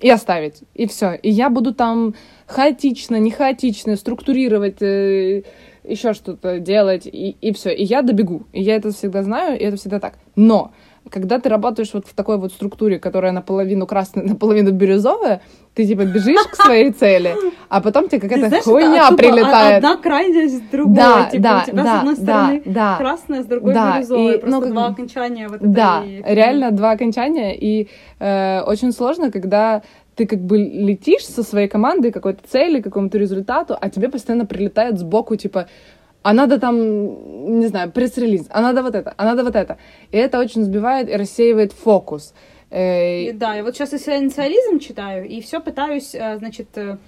и оставить, и все. И я буду там хаотично, не хаотично структурировать, э, еще что-то делать, и, и все. И я добегу. И я это всегда знаю, и это всегда так. Но когда ты работаешь вот в такой вот структуре, которая наполовину красная, наполовину бирюзовая, ты типа бежишь к своей цели, а потом тебе какая-то знаешь, хуйня это, прилетает. Одна крайность другой. Да, типа, да, у тебя да, с одной стороны да, красная, с другой да, бирюзовая. И, Просто ну, два окончания вот Да, этой... реально два окончания. И э, очень сложно, когда ты как бы летишь со своей командой какой-то цели, какому-то результату, а тебе постоянно прилетает сбоку, типа, а надо там, не знаю, пресс-релиз, а надо вот это, а надо вот это. И это очень сбивает и рассеивает фокус. Э, да, я вот сейчас эссенциализм читаю, и все пытаюсь, э, значит, э,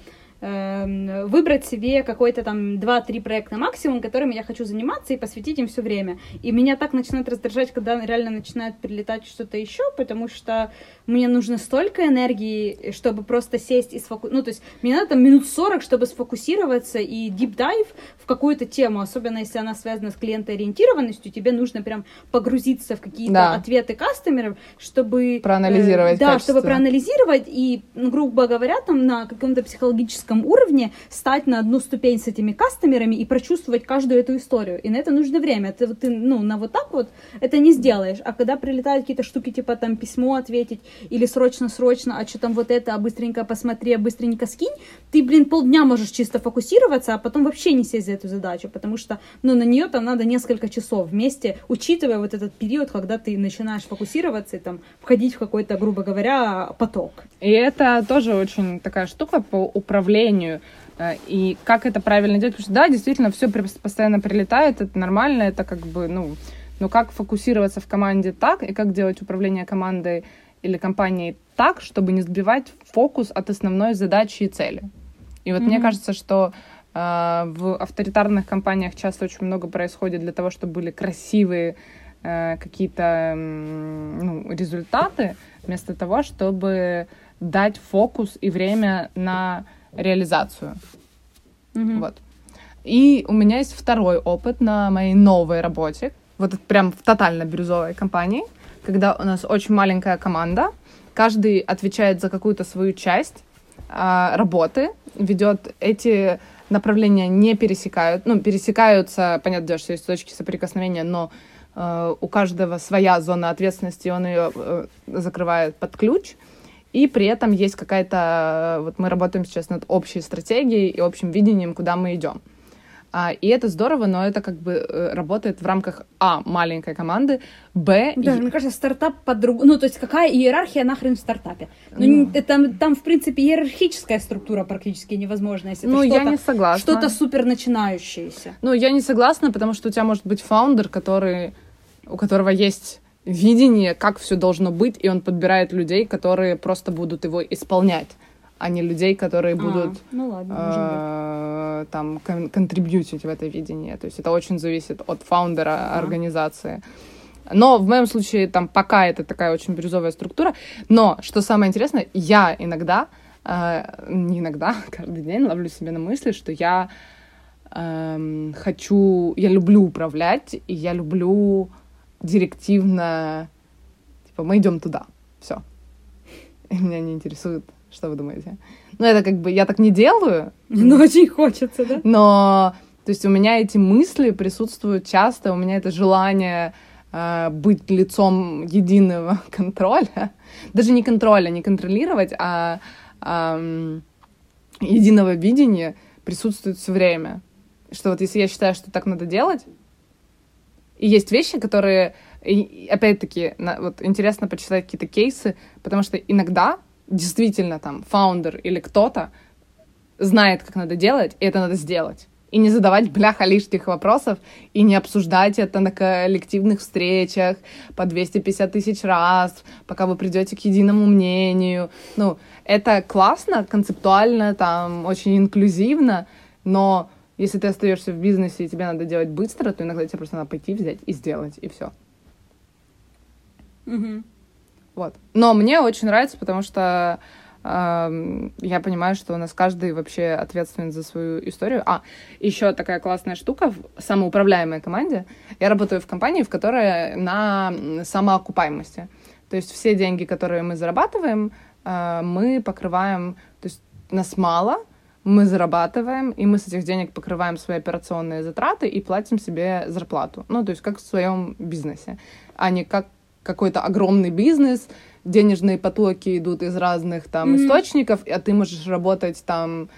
выбрать себе какой-то там 2-3 проекта максимум, которыми я хочу заниматься и посвятить им все время. И меня так начинает раздражать, когда реально начинает прилетать что-то еще, потому что мне нужно столько энергии, чтобы просто сесть и сфокусироваться. Ну, то есть мне надо там минут 40, чтобы сфокусироваться и deep dive в какую-то тему, особенно если она связана с клиентоориентированностью, тебе нужно прям погрузиться в какие-то да. ответы кастомеров, чтобы... Проанализировать э, Да, чтобы проанализировать и, грубо говоря, там на каком-то психологическом человеческом уровне стать на одну ступень с этими кастомерами и прочувствовать каждую эту историю. И на это нужно время. Ты, ты ну, на вот так вот это не сделаешь. А когда прилетают какие-то штуки, типа там письмо ответить, или срочно-срочно, а что там вот это, а быстренько посмотри, а быстренько скинь, ты, блин, полдня можешь чисто фокусироваться, а потом вообще не сесть за эту задачу, потому что, ну, на нее там надо несколько часов вместе, учитывая вот этот период, когда ты начинаешь фокусироваться и там входить в какой-то, грубо говоря, поток. И это тоже очень такая штука по управлению управлению э, и как это правильно делать. Потому что да, действительно, все постоянно прилетает, это нормально, это как бы, ну, но как фокусироваться в команде так, и как делать управление командой или компанией так, чтобы не сбивать фокус от основной задачи и цели. И вот mm-hmm. мне кажется, что э, в авторитарных компаниях часто очень много происходит для того, чтобы были красивые э, какие-то э, ну, результаты, вместо того, чтобы дать фокус и время на реализацию. Mm-hmm. Вот. И у меня есть второй опыт на моей новой работе, вот прям в тотально бирюзовой компании, когда у нас очень маленькая команда, каждый отвечает за какую-то свою часть э, работы, ведет эти направления не пересекают, ну, пересекаются, понятно, что есть точки соприкосновения, но э, у каждого своя зона ответственности, он ее э, закрывает под ключ, и при этом есть какая-то, вот мы работаем сейчас над общей стратегией и общим видением, куда мы идем. А, и это здорово, но это как бы э, работает в рамках А, маленькой команды, Б... Да, и... мне кажется, стартап по-другому... Ну, то есть какая иерархия нахрен в стартапе? Ну, ну... Там, там, в принципе, иерархическая структура практически невозможна, если ну, я не согласна. Что-то супер начинающееся. Ну, я не согласна, потому что у тебя может быть фаундер, который... у которого есть видение, как все должно быть, и он подбирает людей, которые просто будут его исполнять а не людей, которые а, будут а, ну ладно, э, там кон- контрибьютить в это видение. То есть это очень зависит от фаундера а. организации. Но в моем случае там пока это такая очень бирюзовая структура. Но что самое интересное, я иногда, э, не иногда, каждый день ловлю себе на мысли, что я э, хочу, я люблю управлять, и я люблю директивно, типа, мы идем туда, все. И меня не интересует что вы думаете? Ну, это как бы я так не делаю. Но очень хочется, да? Но, то есть у меня эти мысли присутствуют часто, у меня это желание э, быть лицом единого контроля. Даже не контроля, не контролировать, а э, единого видения присутствует все время. Что вот если я считаю, что так надо делать, и есть вещи, которые, опять-таки, вот интересно почитать какие-то кейсы, потому что иногда действительно там фаундер или кто-то знает, как надо делать, и это надо сделать. И не задавать бляха лишних вопросов, и не обсуждать это на коллективных встречах по 250 тысяч раз, пока вы придете к единому мнению. Ну, это классно, концептуально, там, очень инклюзивно, но если ты остаешься в бизнесе и тебе надо делать быстро, то иногда тебе просто надо пойти, взять и сделать, и все. Угу. Вот. Но мне очень нравится, потому что э, я понимаю, что у нас каждый вообще ответственен за свою историю. А, еще такая классная штука в самоуправляемой команде. Я работаю в компании, в которой на самоокупаемости. То есть все деньги, которые мы зарабатываем, э, мы покрываем, то есть нас мало, мы зарабатываем, и мы с этих денег покрываем свои операционные затраты и платим себе зарплату. Ну, то есть как в своем бизнесе, а не как какой-то огромный бизнес, денежные потоки идут из разных там mm-hmm. источников, а ты можешь работать там,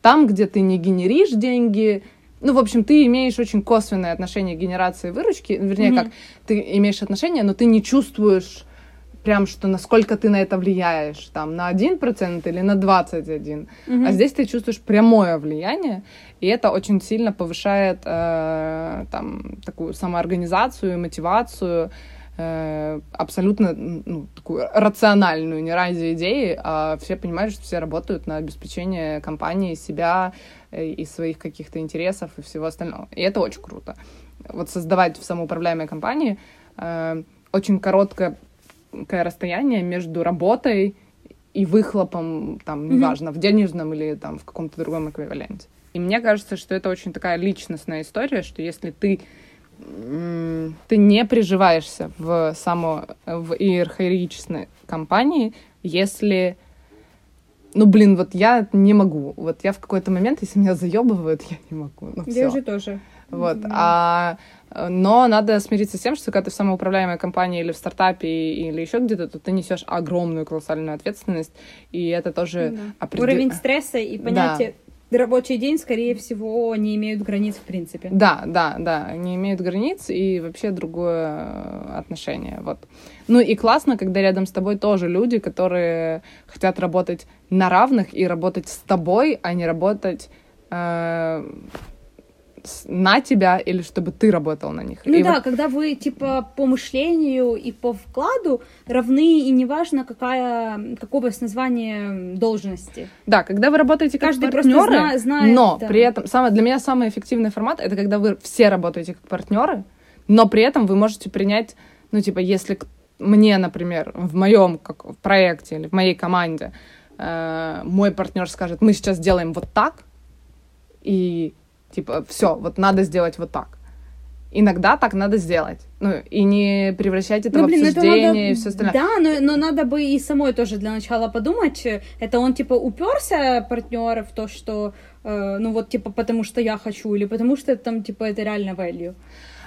там, где ты не генеришь деньги. Ну, в общем, ты имеешь очень косвенное отношение к генерации выручки, вернее, mm-hmm. как ты имеешь отношение, но ты не чувствуешь прям, что насколько ты на это влияешь, там, на 1% или на 21%. Mm-hmm. А здесь ты чувствуешь прямое влияние, и это очень сильно повышает э, там, такую самоорганизацию, мотивацию, Э, абсолютно ну, такую рациональную, не ради идеи, а все понимают, что все работают на обеспечение компании, себя э, и своих каких-то интересов и всего остального. И это очень круто. Вот создавать в самоуправляемой компании э, очень короткое расстояние между работой и выхлопом, там, неважно, mm-hmm. в денежном или там в каком-то другом эквиваленте. И мне кажется, что это очень такая личностная история, что если ты ты не приживаешься в само в иерархической компании, если ну, блин, вот я не могу. Вот я в какой-то момент, если меня заебывают, я не могу. Ну, я уже тоже. Вот. Mm-hmm. А, но надо смириться с тем, что когда ты в самоуправляемой компании или в стартапе или еще где-то, то ты несешь огромную колоссальную ответственность, и это тоже mm-hmm. определ... уровень стресса и понятие рабочий день, скорее всего, не имеют границ в принципе. Да, да, да, не имеют границ и вообще другое э, отношение. Вот. Ну и классно, когда рядом с тобой тоже люди, которые хотят работать на равных и работать с тобой, а не работать э, на тебя или чтобы ты работал на них. Ну и да, вот... когда вы типа по мышлению и по вкладу равны и неважно какая какое название должности. Да, когда вы работаете как Каждый партнеры, зна- знает, но да. при этом самое для меня самый эффективный формат это когда вы все работаете как партнеры, но при этом вы можете принять, ну типа если мне, например, в моем как в проекте или в моей команде э, мой партнер скажет, мы сейчас делаем вот так, и Типа, все, вот надо сделать вот так. Иногда так надо сделать. Ну, и не превращать это Ну, в блин, это обсуждение надо- и все остальное. Да, но, но надо бы и самой тоже для начала подумать. Это он, типа, уперся партнер в то, что, э, ну, вот, типа, потому что я хочу, или потому что там, типа, это реально value.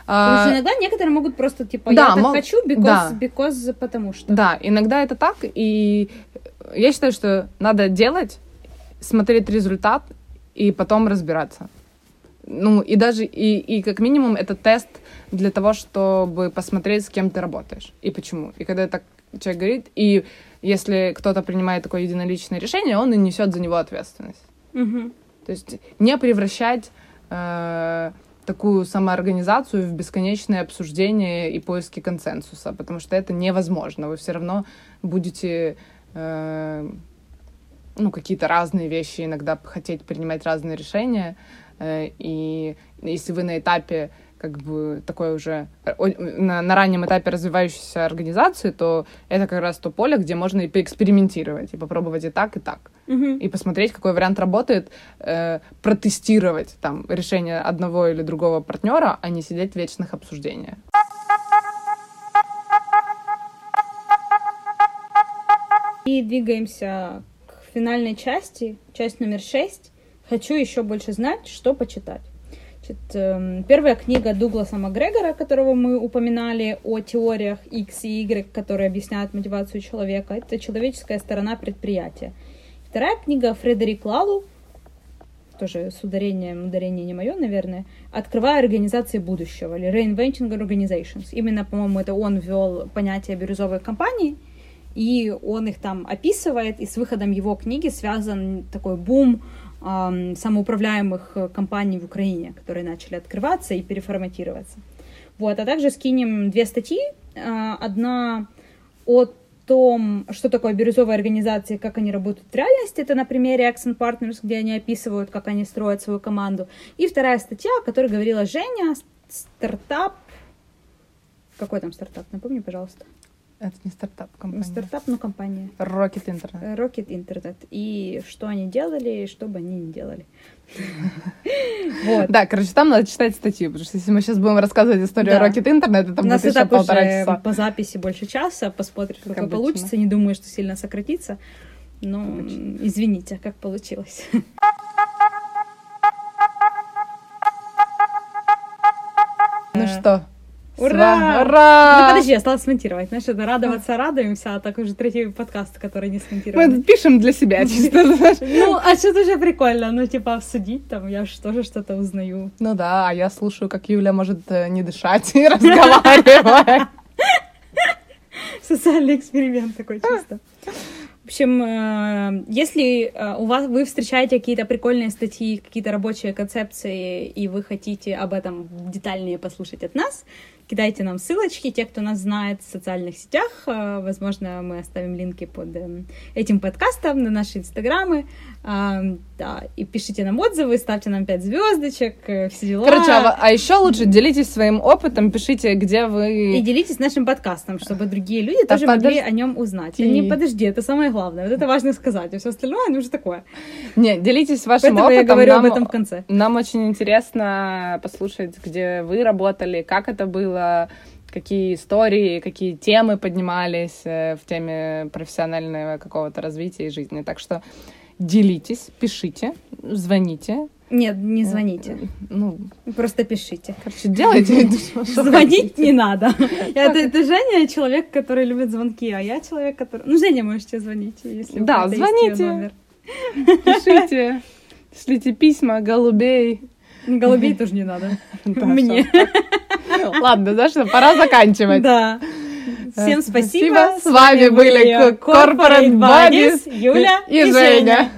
Потому А, что иногда некоторые могут просто, типа, да, я так мол- хочу, because, да. because, потому что. Да, иногда это так, и я считаю, что надо делать, смотреть результат и потом разбираться. Ну, и даже, и, и как минимум это тест для того, чтобы посмотреть, с кем ты работаешь и почему. И когда так человек говорит, и если кто-то принимает такое единоличное решение, он и несет за него ответственность. Мгм. То есть не превращать э, такую самоорганизацию в бесконечное обсуждение и поиски консенсуса, потому что это невозможно. Вы все равно будете э, ну, какие-то разные вещи иногда хотеть принимать разные решения. э, и если вы на этапе как бы такой уже э, на, на раннем этапе развивающейся организации, то это как раз то поле, где можно и поэкспериментировать, и попробовать и так, и так Мгм. и посмотреть, какой вариант работает, э, протестировать там решение одного или другого партнера, а не сидеть в вечных обсуждениях. И двигаемся к финальной части, часть номер шесть. Хочу еще больше знать, что почитать. Значит, эм, первая книга Дугласа Макгрегора, которого мы упоминали о теориях X и Y, которые объясняют мотивацию человека, это человеческая сторона предприятия. Вторая книга Фредерик Лалу, тоже с ударением, ударение не мое, наверное, «Открывая организации будущего» или «Reinventing Organizations». Именно, по-моему, это он ввел понятие бирюзовой компании, и он их там описывает, и с выходом его книги связан такой бум самоуправляемых э, компаний в Украине, которые начали открываться и переформатироваться. Вот, а также скинем две статьи. А, Одна о том, что такое бирюзовые организации, как они работают в реальности. Это на примере Action Partners, где они описывают, как они строят свою команду. И вторая статья, о которой говорила Женя, стартап. Какой там стартап? Напомни, пожалуйста. Это не стартап компания. Стартап, ну, компания. Rocket Internet. Rocket Internet. И что они делали, и что бы они не делали. Вот. Да, короче, там надо читать статью, потому что если мы сейчас будем рассказывать историю Да. Rocket Internet, это У будет нас еще этап полтора часа. по записи больше часа, посмотрим, Как как получится. Не думаю, что сильно сократится. Но извините, как получилось. Ну Э, что? Ура! Сва- Ну Ура! подожди, осталось смонтировать. Знаешь, это радоваться радуемся, а так уже третий подкаст, который не Мы смонтирован. это пишем для себя, чисто, знаешь. Ну, а что тоже прикольно, ну, типа, обсудить там, я же тоже что-то узнаю. Ну да, а я слушаю, как Юля может э, не дышать и разговаривать. Социальный эксперимент такой чисто. В общем, э, если э, у вас вы встречаете какие-то прикольные статьи, какие-то рабочие концепции, и вы хотите об этом детальнее послушать от нас, кидайте нам ссылочки, те, кто нас знает в социальных сетях. Э, Возможно, мы оставим линки под эм, этим подкастом на наши инстаграмы. А, Да, и пишите нам отзывы, ставьте нам 5 звездочек, э, все дела. Короче, а, а еще лучше делитесь своим опытом, пишите, где И вы... делитесь нашим подкастом, чтобы другие люди Да тоже могли подожди. о нем узнать. А не подожди, это самое главное. Вот это важно сказать. А все остальное, ну, уже такое. Не, делитесь вашим Поэтому я опытом. говорю об нам- этом в конце. Нам очень интересно послушать, где вы работали, как это было, какие истории, какие темы поднимались э, в теме профессионального какого-то развития и жизни. Так что делитесь, пишите, звоните. Нет, не звоните. Ну, Просто пишите. короче, делайте. что Звонить не надо. Это, это Женя человек, который любит звонки, а я человек, который... Ну, Женя, можете звонить, если у Да, кого-то есть её звоните. номер. Пишите, шлите письма, голубей. Голубей тоже не надо. Да, Мне. всё. Ладно, да что, пора заканчивать. Да. Всем спасибо. спасибо. С вами были Corporate Buddies Юля и Женя.